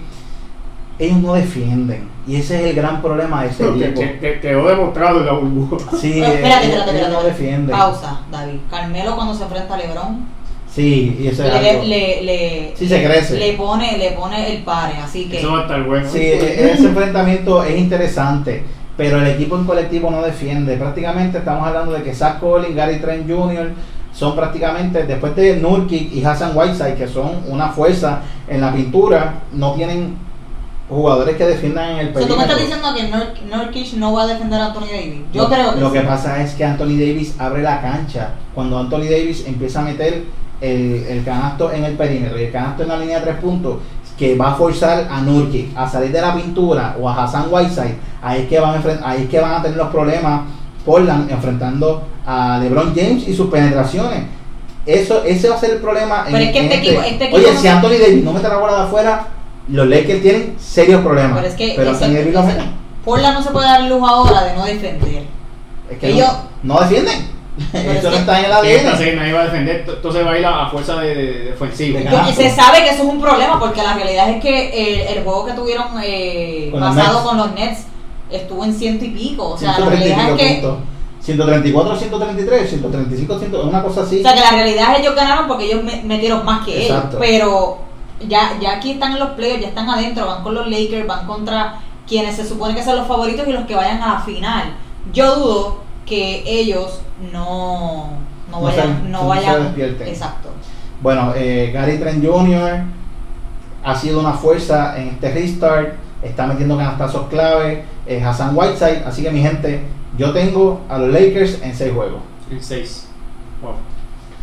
ellos no defienden. Y ese es el gran problema de este Que, equipo. que- que quedó demostrado en la burbuja. Sí, Pero espérate, ellos, espérate, ellos espérate. no defienden. Pausa, David. Carmelo cuando se enfrenta a LeBron, Sí, y eso es le, algo. le, le, Sí, se crece. le pone, le pone el pare, así que. Eso va a estar bueno. Sí, e- ese enfrentamiento es interesante, pero el equipo en colectivo no defiende. Prácticamente estamos hablando de que Zach Collins, Gary Trent Jr. son prácticamente, después de Nurkic y Hassan Whiteside, que son una fuerza en la pintura, no tienen jugadores que defiendan en el O sea, tú me perímetro. estás diciendo que Nur- Nurkic no va a defender a Anthony Davis. Yo lo, creo que lo que pasa es que Anthony Davis abre la cancha. Cuando Anthony Davis empieza a meter el, el canasto en el perímetro y el canasto en la línea de tres puntos, que va a forzar a Nurkic a salir de la pintura o a Hassan Whiteside, ahí es que van a, ahí es que van a tener los problemas Portland enfrentando a LeBron James y sus penetraciones. Eso, ese va a ser el problema. Pero es que este equipo- este equipo Oye, no si Anthony Davis no mete la bola de afuera, los Lakers tienen serios problemas. Pero es que Pero ese- Davis ese-. Portland no se puede dar lujo ahora de no defender. Es que ellos- no, no defienden. Eso es no está en el ADN. nadie va a defender, to- entonces va a ir a, a fuerza de, de, de ofensiva. De Yo- canasto. se sabe que eso es un problema porque la realidad es que el, el juego que tuvieron eh, Con pasado con los Nets estuvo en ciento y pico. O sea, la 130 y realidad es que. puntos. 134, 133, 135, 100, una cosa así. O sea, que la realidad es que ellos ganaron porque ellos me- metieron más que Exacto. ellos. Pero ya, ya aquí están en los playoffs, ya están adentro, van con los Lakers, van contra quienes se supone que son los favoritos y los que vayan a la final. Yo dudo que ellos no, no No vayan. se- no se vayan despierten. exacto. Bueno, eh, Gary Trent Jr. ha sido una fuerza en este restart. Está metiendo canastazos clave. eh, Hassan Whiteside. Así que, mi gente, yo tengo a los Lakers en 6 juegos. En 6. Wow.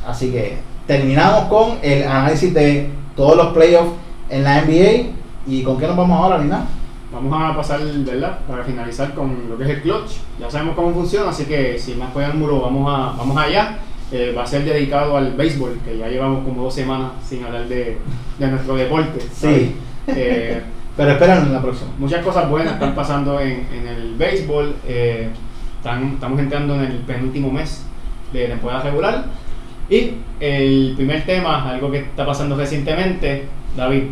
Así que terminamos con el análisis de todos los playoffs en la NBA. ¿Y con qué nos vamos ahora, Lina? Vamos a pasar, ¿verdad? Para finalizar con lo que es el clutch. Ya sabemos cómo funciona, así que sin más preámbulo, vamos, a, vamos allá. Eh, va a ser dedicado al béisbol, que ya llevamos como dos semanas sin hablar de, de nuestro deporte. Sí. Eh, Pero espérenlo en la próxima. Muchas cosas buenas están pasando en, en el béisbol. eh, están- estamos entrando en el penúltimo mes de temporada regular. Y el primer tema, algo que está pasando recientemente, David.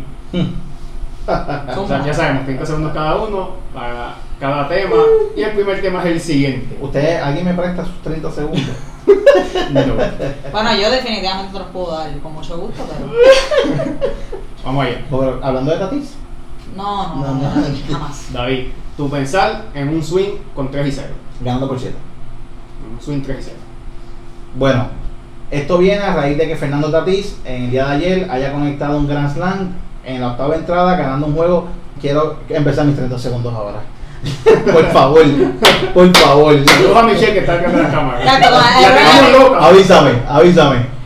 O sea, ya sabemos, 30 segundos cada uno para cada tema. Y el primer tema es el siguiente. ¿Usted, alguien me presta sus 30 segundos? No. Bueno, yo definitivamente te los puedo dar con mucho gusto, pero Vamos allá. Pero, Hablando de Tatis. no, no, No, no, no. jamás. David, tu pensar en un swing con 3 y 0. Ganando por 7. Un swing 3 y 0. Bueno, esto viene a raíz de que Fernando Tatís en el día de ayer haya conectado un Grand Slam en la octava entrada ganando un juego. Quiero empezar mis 30 segundos ahora. por favor, por favor. Saludos a Michelle que está acá en la cámara. Avísame, avísame.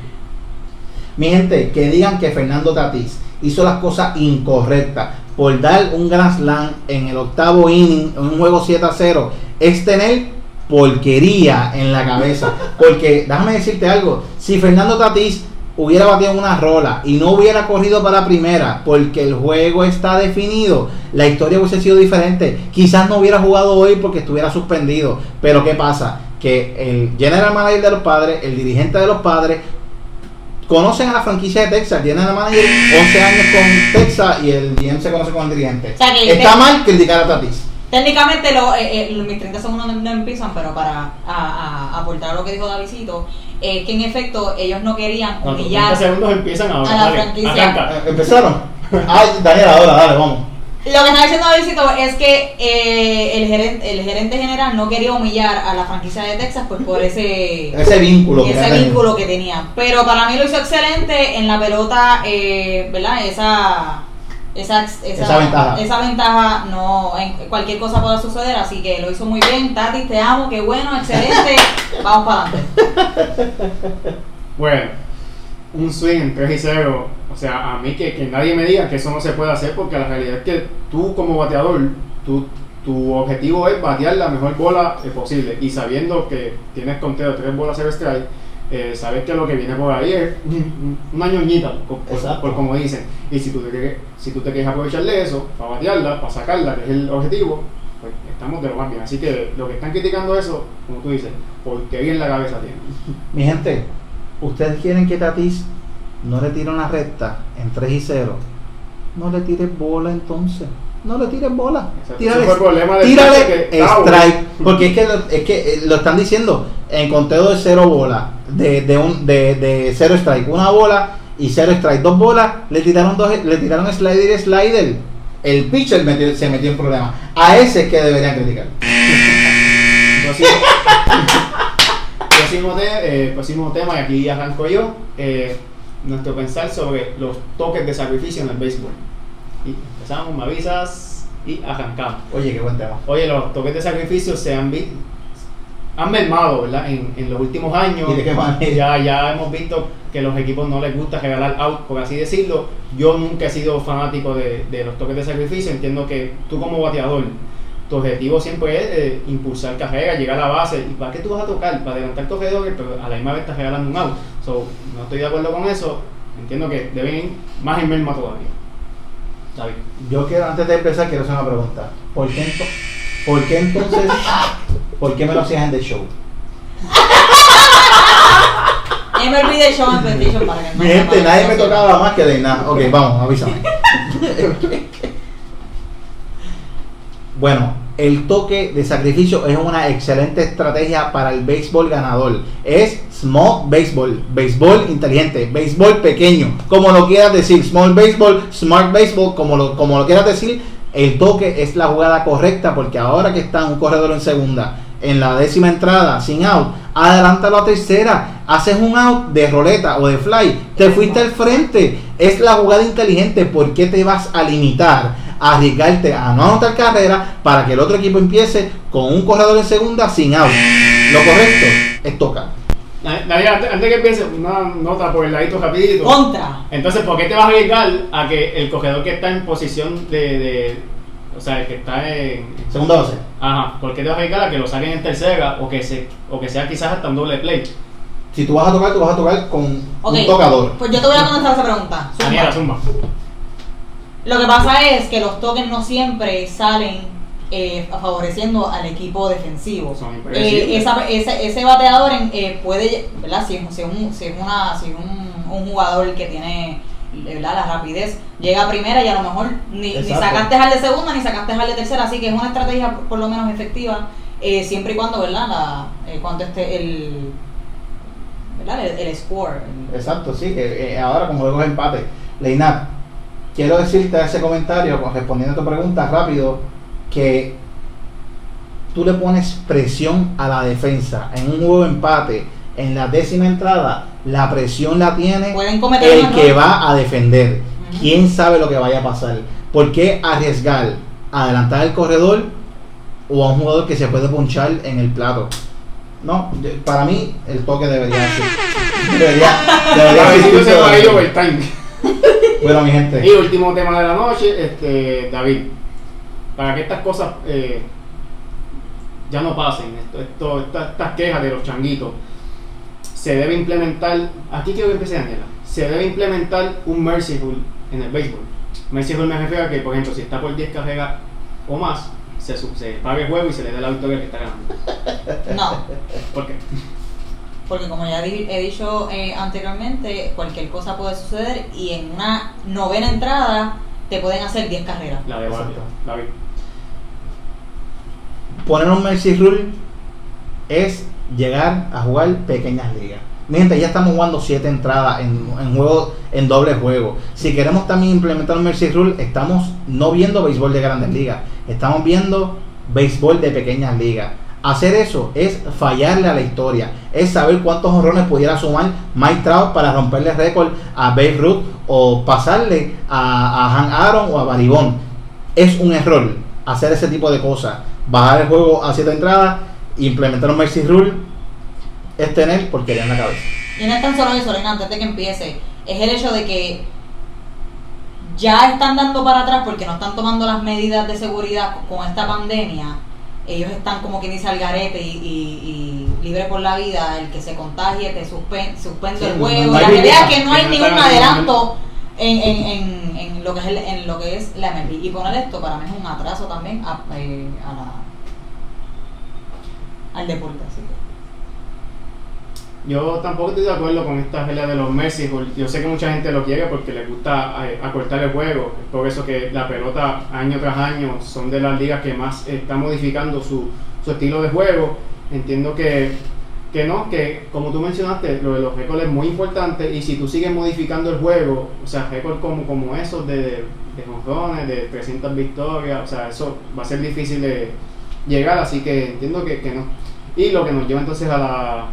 Mi gente, que digan que Fernando Tatís hizo las cosas incorrectas por dar un Grand Slam en el octavo inning, en un juego 7 a 0, es tener porquería en la cabeza. Porque, déjame decirte algo, si Fernando Tatís hubiera batido una rola y no hubiera corrido para primera porque el juego está definido, la historia hubiese sido diferente. Quizás no hubiera jugado hoy porque estuviera suspendido. Pero ¿qué pasa? Que el general manager de los padres, el dirigente de los padres, conocen a la franquicia de Texas. El general manager 11 años con Texas y el GM se conoce con el dirigente. O sea, que- Está mal criticar a Tatis. Técnicamente lo, eh, eh, mis 30 segundos no, no empiezan, pero para a, a- aportar a lo que dijo Davidito, es que en efecto ellos no querían No, tus 30 humillar. segundos empiezan ahora. A la dale, franquicia. arranca. Eh, ¿Empezaron? Ay, Daniel, ahora, dale, vamos. Lo que está diciendo Davidito es que eh, el, gerente, el gerente general no quería humillar a la franquicia de Texas pues por ese Ese vínculo que ese vínculo que tenía. Pero para mí lo hizo excelente en la pelota, eh, ¿verdad? Esa, esa, esa, Esa ventaja. esa ventaja, no, en cualquier cosa puede suceder, así que lo hizo muy bien. Tati, te amo, qué bueno, excelente. Vamos para adelante. Bueno, un swing en 3 y 0. O sea, a mí que, que nadie me diga que eso no se puede hacer porque la realidad es que tú como bateador, tú, tu objetivo es batear la mejor bola eh, posible. Y sabiendo que tienes conteo de 3 bolas 0 strike, eh, sabes que lo que viene por ahí es un- una ñoñita, por, por- Exacto. por como dicen. Y si tú, te quieres, si tú te quieres aprovechar de eso, para batearla, para sacarla, que es el objetivo, pues estamos de lo más bien. Así que lo que están criticando eso, como tú dices, porque bien la cabeza tiene. Mi gente, ¿ustedes quieren que Tatis no le tire una recta en 3 y 0? No le tires bola entonces. No le tires bola. Tírale, problema del tírale que strike. Porque es que, lo, es que eh, lo están diciendo en conteo de 0 bola, de, de, un, de, de 0 strike, una bola y 0 strike, dos bolas, le tiraron dos, le tiraron slider y slider. El pitcher metió- se metió en problemas. A ese es que deberían criticar. Próximo, eh, próximo tema, y aquí arranco yo, eh, nuestro pensar sobre los toques de sacrificio en el béisbol. Y empezamos, me avisas y arrancamos. Oye, qué buen tema. Oye, los toques de sacrificio se han visto, han mermado, ¿verdad? En, en los últimos años. ¿Y de qué manera? Ya, ya hemos visto que los equipos no les gusta regalar out, por así decirlo. Yo nunca he sido fanático de, de los toques de sacrificio. Entiendo que tú como bateador, tu objetivo siempre es eh, impulsar carrera, llegar a la base. ¿Y para qué tú vas a tocar? Para adelantar corredores, pero a la misma vez estás regalando un out. So, no estoy de acuerdo con eso. Entiendo que deben ir más en merma todavía. David. Yo quiero, antes de empezar, quiero hacer una pregunta. ¿Por qué, ento- ¿por qué entonces, por qué me lo hacías en The Show? MLB de Show PlayStation para que no Mi gente, nadie me tocaba más que de nada. Ok, vamos, avísame. bueno, el toque de sacrificio es una excelente estrategia para el béisbol ganador. Es small baseball, béisbol inteligente, béisbol pequeño, como lo quieras decir, small baseball, smart baseball, como lo, como lo quieras decir. El toque es la jugada correcta porque ahora que está un corredor en segunda, en la décima entrada, sin out, adelántalo a tercera, haces un out de roleta o de fly, te fuiste al frente, es la jugada inteligente, ¿por qué te vas a limitar a arriesgarte a no anotar carrera para que el otro equipo empiece con un corredor en segunda sin out? Lo correcto es tocar. Nadie, antes, antes que empiece, una nota por el ladito rapidito. Contra. Entonces, ¿por qué te vas a arriesgar a que el corredor que está en posición de, de- o sea, el que está en, Segunda base. ajá, ¿por qué te vas a arriesgar a que lo saquen en tercera o que se, o que sea quizás hasta un doble play? Si tú vas a tocar, tú vas a tocar con un tocador. Pues yo te voy a contestar esa pregunta. Zumba. Daniela, zumba. Lo que pasa es que los tokens no siempre salen eh, favoreciendo al equipo defensivo. Eh, esa- ese, ese bateador en- eh, puede, ¿verdad? Si, es- si es un, si es una, si es un, un jugador que tiene ¿verdad? la rapidez, llega a primera y a lo mejor ni, ni sacaste al de segunda ni sacaste al de tercera, así que es una estrategia por lo menos efectiva, eh, siempre y cuando, ¿verdad? La, eh, cuando esté el, ¿verdad? El, el score. el- Exacto, sí. eh, eh, ahora como juego de empate. Leinat, quiero decirte a ese comentario, con- respondiendo a tu pregunta rápido, que tú le pones presión a la defensa en un de empate, en la décima entrada, la presión la tiene Pueden cometer el que va a defender. ¿Quién sabe lo que vaya a pasar? ¿Por qué arriesgar adelantar el corredor o a un jugador que se puede punchar en el plato? No, para mí el toque debería ser. Debería, debería. Bueno, mi gente. Y último tema de la noche, este, David, para que estas cosas eh, ya no pasen, esto, esto- estas, estas quejas de los changuitos, se debe implementar, aquí quiero que empiece Daniela, se debe implementar un mercy rule en el béisbol. Mercy rule me refiero a que, por ejemplo, si está por 10 carreras o más, se, pague el juego y se le dé la victoria al que está ganando. No, ¿Por qué? porque como ya di- he dicho eh, anteriormente, cualquier cosa puede suceder y en una novena entrada te pueden hacer 10 carreras. La de. David. Poner un Mercy Rule es llegar a jugar pequeñas ligas. Mi gente, ya estamos jugando siete entradas en, en juego, en doble juego. Si queremos también implementar un Mercy Rule, estamos no viendo béisbol de grandes ligas, estamos viendo béisbol de pequeñas ligas. Hacer eso es fallarle a la historia, es saber cuántos honrones pudiera sumar Mike Trout para romperle récord a Babe Ruth o pasarle a, a Han Aaron o a Baribón. Es un error hacer ese tipo de cosas. Bajar el juego a siete entradas, implementar un Mercy Rule, es tener porquería en la cabeza. Y no es tan solo eso, Lorena, antes de que empiece, es el hecho de que ya están dando para atrás porque no están tomando las medidas de seguridad con esta pandemia. Ellos están como quien dice al garete y, y- y libre por la vida. El que se contagie te suspen- suspende Sí, el juego. no la realidad es ventaja, que no hay que ningún adelanto en, en, en, en lo que es el- en lo que es la MLB. Y poner esto para mí es un atraso también a, eh, a la, al deporte. Así que. Yo tampoco estoy de acuerdo con esta regla de los Rule. Yo sé que mucha gente lo quiere porque le gusta eh, acortar el juego. Por eso que la pelota año tras año son de las ligas que más están modificando su, su estilo de juego. Entiendo que, que no, que como tú mencionaste, lo de los récords es muy importante y si tú sigues modificando el juego, o sea, récords como, como esos de, de jonrones, de 300 victorias, o sea, eso va a ser difícil de llegar, así que entiendo que, que no. Y lo que nos lleva entonces a la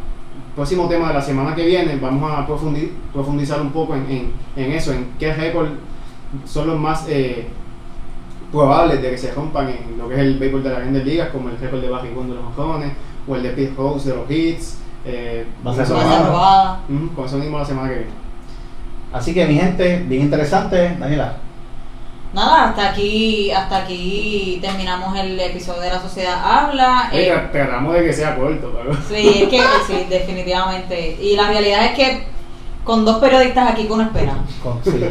próximo tema de la semana que viene, vamos a profundi- profundizar un poco en, en- en eso, en qué récords son los más eh, probables de que se rompan en lo que es el béisbol de las grandes ligas, como el récord de Barry Bonds de los jonrones o el de Pete Rose de los hits. Eh, Va a ser con eso mismo la semana que viene. Así que mi gente, bien interesante, Daniela. Nada, hasta aquí, hasta aquí terminamos el episodio de la sociedad habla. Oye, Eh, tra- tratamos de que sea corto, pero sí, es que sí, definitivamente. Y la realidad es que con dos periodistas aquí que uno espera. Con- sí.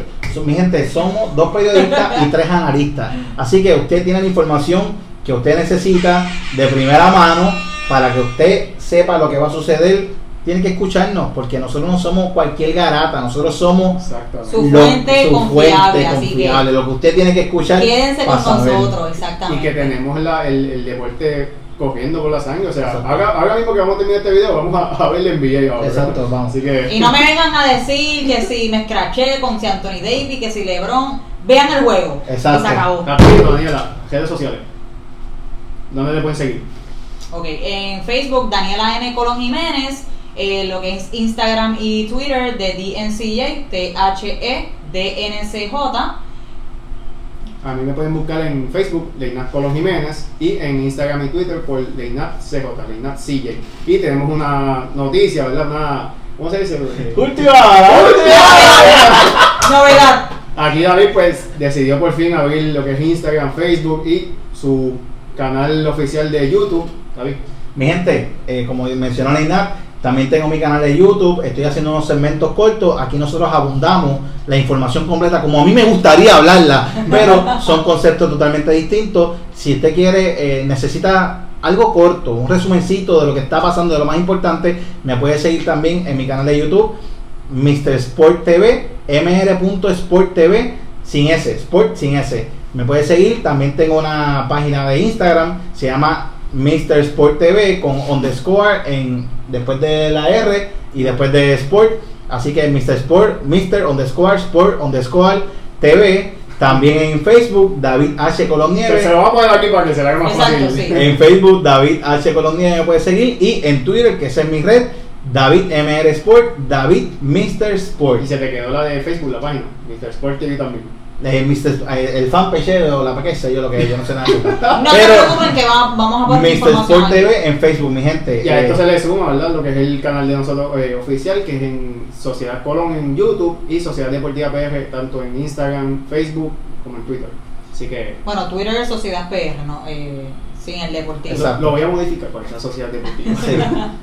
Mi gente, somos dos periodistas y tres analistas. Así que usted tiene la información que usted necesita de primera mano para que usted sepa lo que va a suceder. Tiene que escucharnos porque nosotros no somos cualquier garata, nosotros somos. Su lo- fuente su confiable, fuente así que confiable, lo que usted tiene que escuchar. Quédense con saber. nosotros, y exactamente. que tenemos la, el, el deporte corriendo por la sangre. O sea, ahora, ahora mismo que vamos a terminar este video, vamos a, a ver el NBA ahora. Exacto, vamos. Así que. Y no me vengan a decir que si me escraché con si Anthony Davis, que si LeBron, vean el juego. Exacto. Y se acabó. Daniela, redes sociales. ¿Dónde le pueden seguir? Ok, en Facebook Daniela N. Colón Jiménez, eh, lo que es Instagram y Twitter de DNCJ, E T-H-E-D-N-C-J. A mí me pueden buscar en Facebook, Leinat Colón Jiménez, y en Instagram y Twitter por Leinat CJ, Leinat CJ. Y tenemos una noticia, ¿verdad? Una. ¿Cómo se dice? Eh, Última, Novedad. Aquí David pues decidió por fin abrir lo que es Instagram, Facebook y su canal oficial de YouTube. David. Mi gente, eh, como mencionó Neinat, También tengo mi canal de YouTube, estoy haciendo unos segmentos cortos. Aquí nosotros abundamos la información completa como a mí me gustaría hablarla, pero son conceptos totalmente distintos. Si usted quiere, eh, necesita algo corto, un resumencito de lo que está pasando, de lo más importante, me puede seguir también en mi canal de YouTube, Mr. Sport TV, mr.sport TV, sin S, Sport sin S. Me puede seguir, también tengo una página de Instagram, se llama Mr. Sport TV con underscore en, después de la R y después de Sport. Así que Mr. Sport, Mr. underscore Sport underscore TV. También en Facebook, David H. Colón Nieves. Se lo vamos a poner aquí para que se haga más Exacto, fácil. sí. En Facebook, David H. Me puede seguir. Y en Twitter, que esa es mi red, David MR Sport, David Mr. Sport. Y se te quedó la de Facebook, la página. Mr. Sport TV también. Eh, Mr. eh, el fanpage o la sé yo lo que yo no sé nada. No se preocupen que va- vamos a poner Mr. información Sport. TV en Facebook, mi gente. Y a esto Eh, se le suma, ¿verdad? Lo que es el canal de nosotros eh, oficial, que es en Sociedad Colón en YouTube y Sociedad Deportiva PR, tanto en Instagram, Facebook como en Twitter. Así que Bueno, Twitter es Sociedad PR, ¿no? Eh, sin el deportivo. Exacto. lo voy a modificar para que sea Sociedad Deportiva. Sí.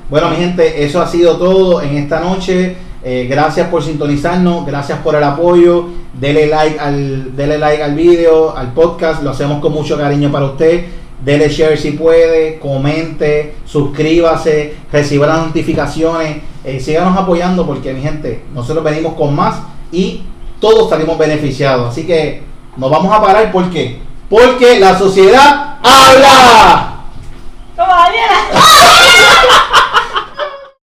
Bueno, mi gente, eso ha sido todo en esta noche. Eh, gracias por sintonizarnos, gracias por el apoyo. Dele like al, dele like al video, al podcast, lo hacemos con mucho cariño para usted. Dele share si puede, comente, suscríbase, reciba las notificaciones, eh, síganos apoyando porque mi gente, nosotros venimos con más y todos salimos beneficiados. Así que nos vamos a parar, ¿por qué? Porque la sociedad habla.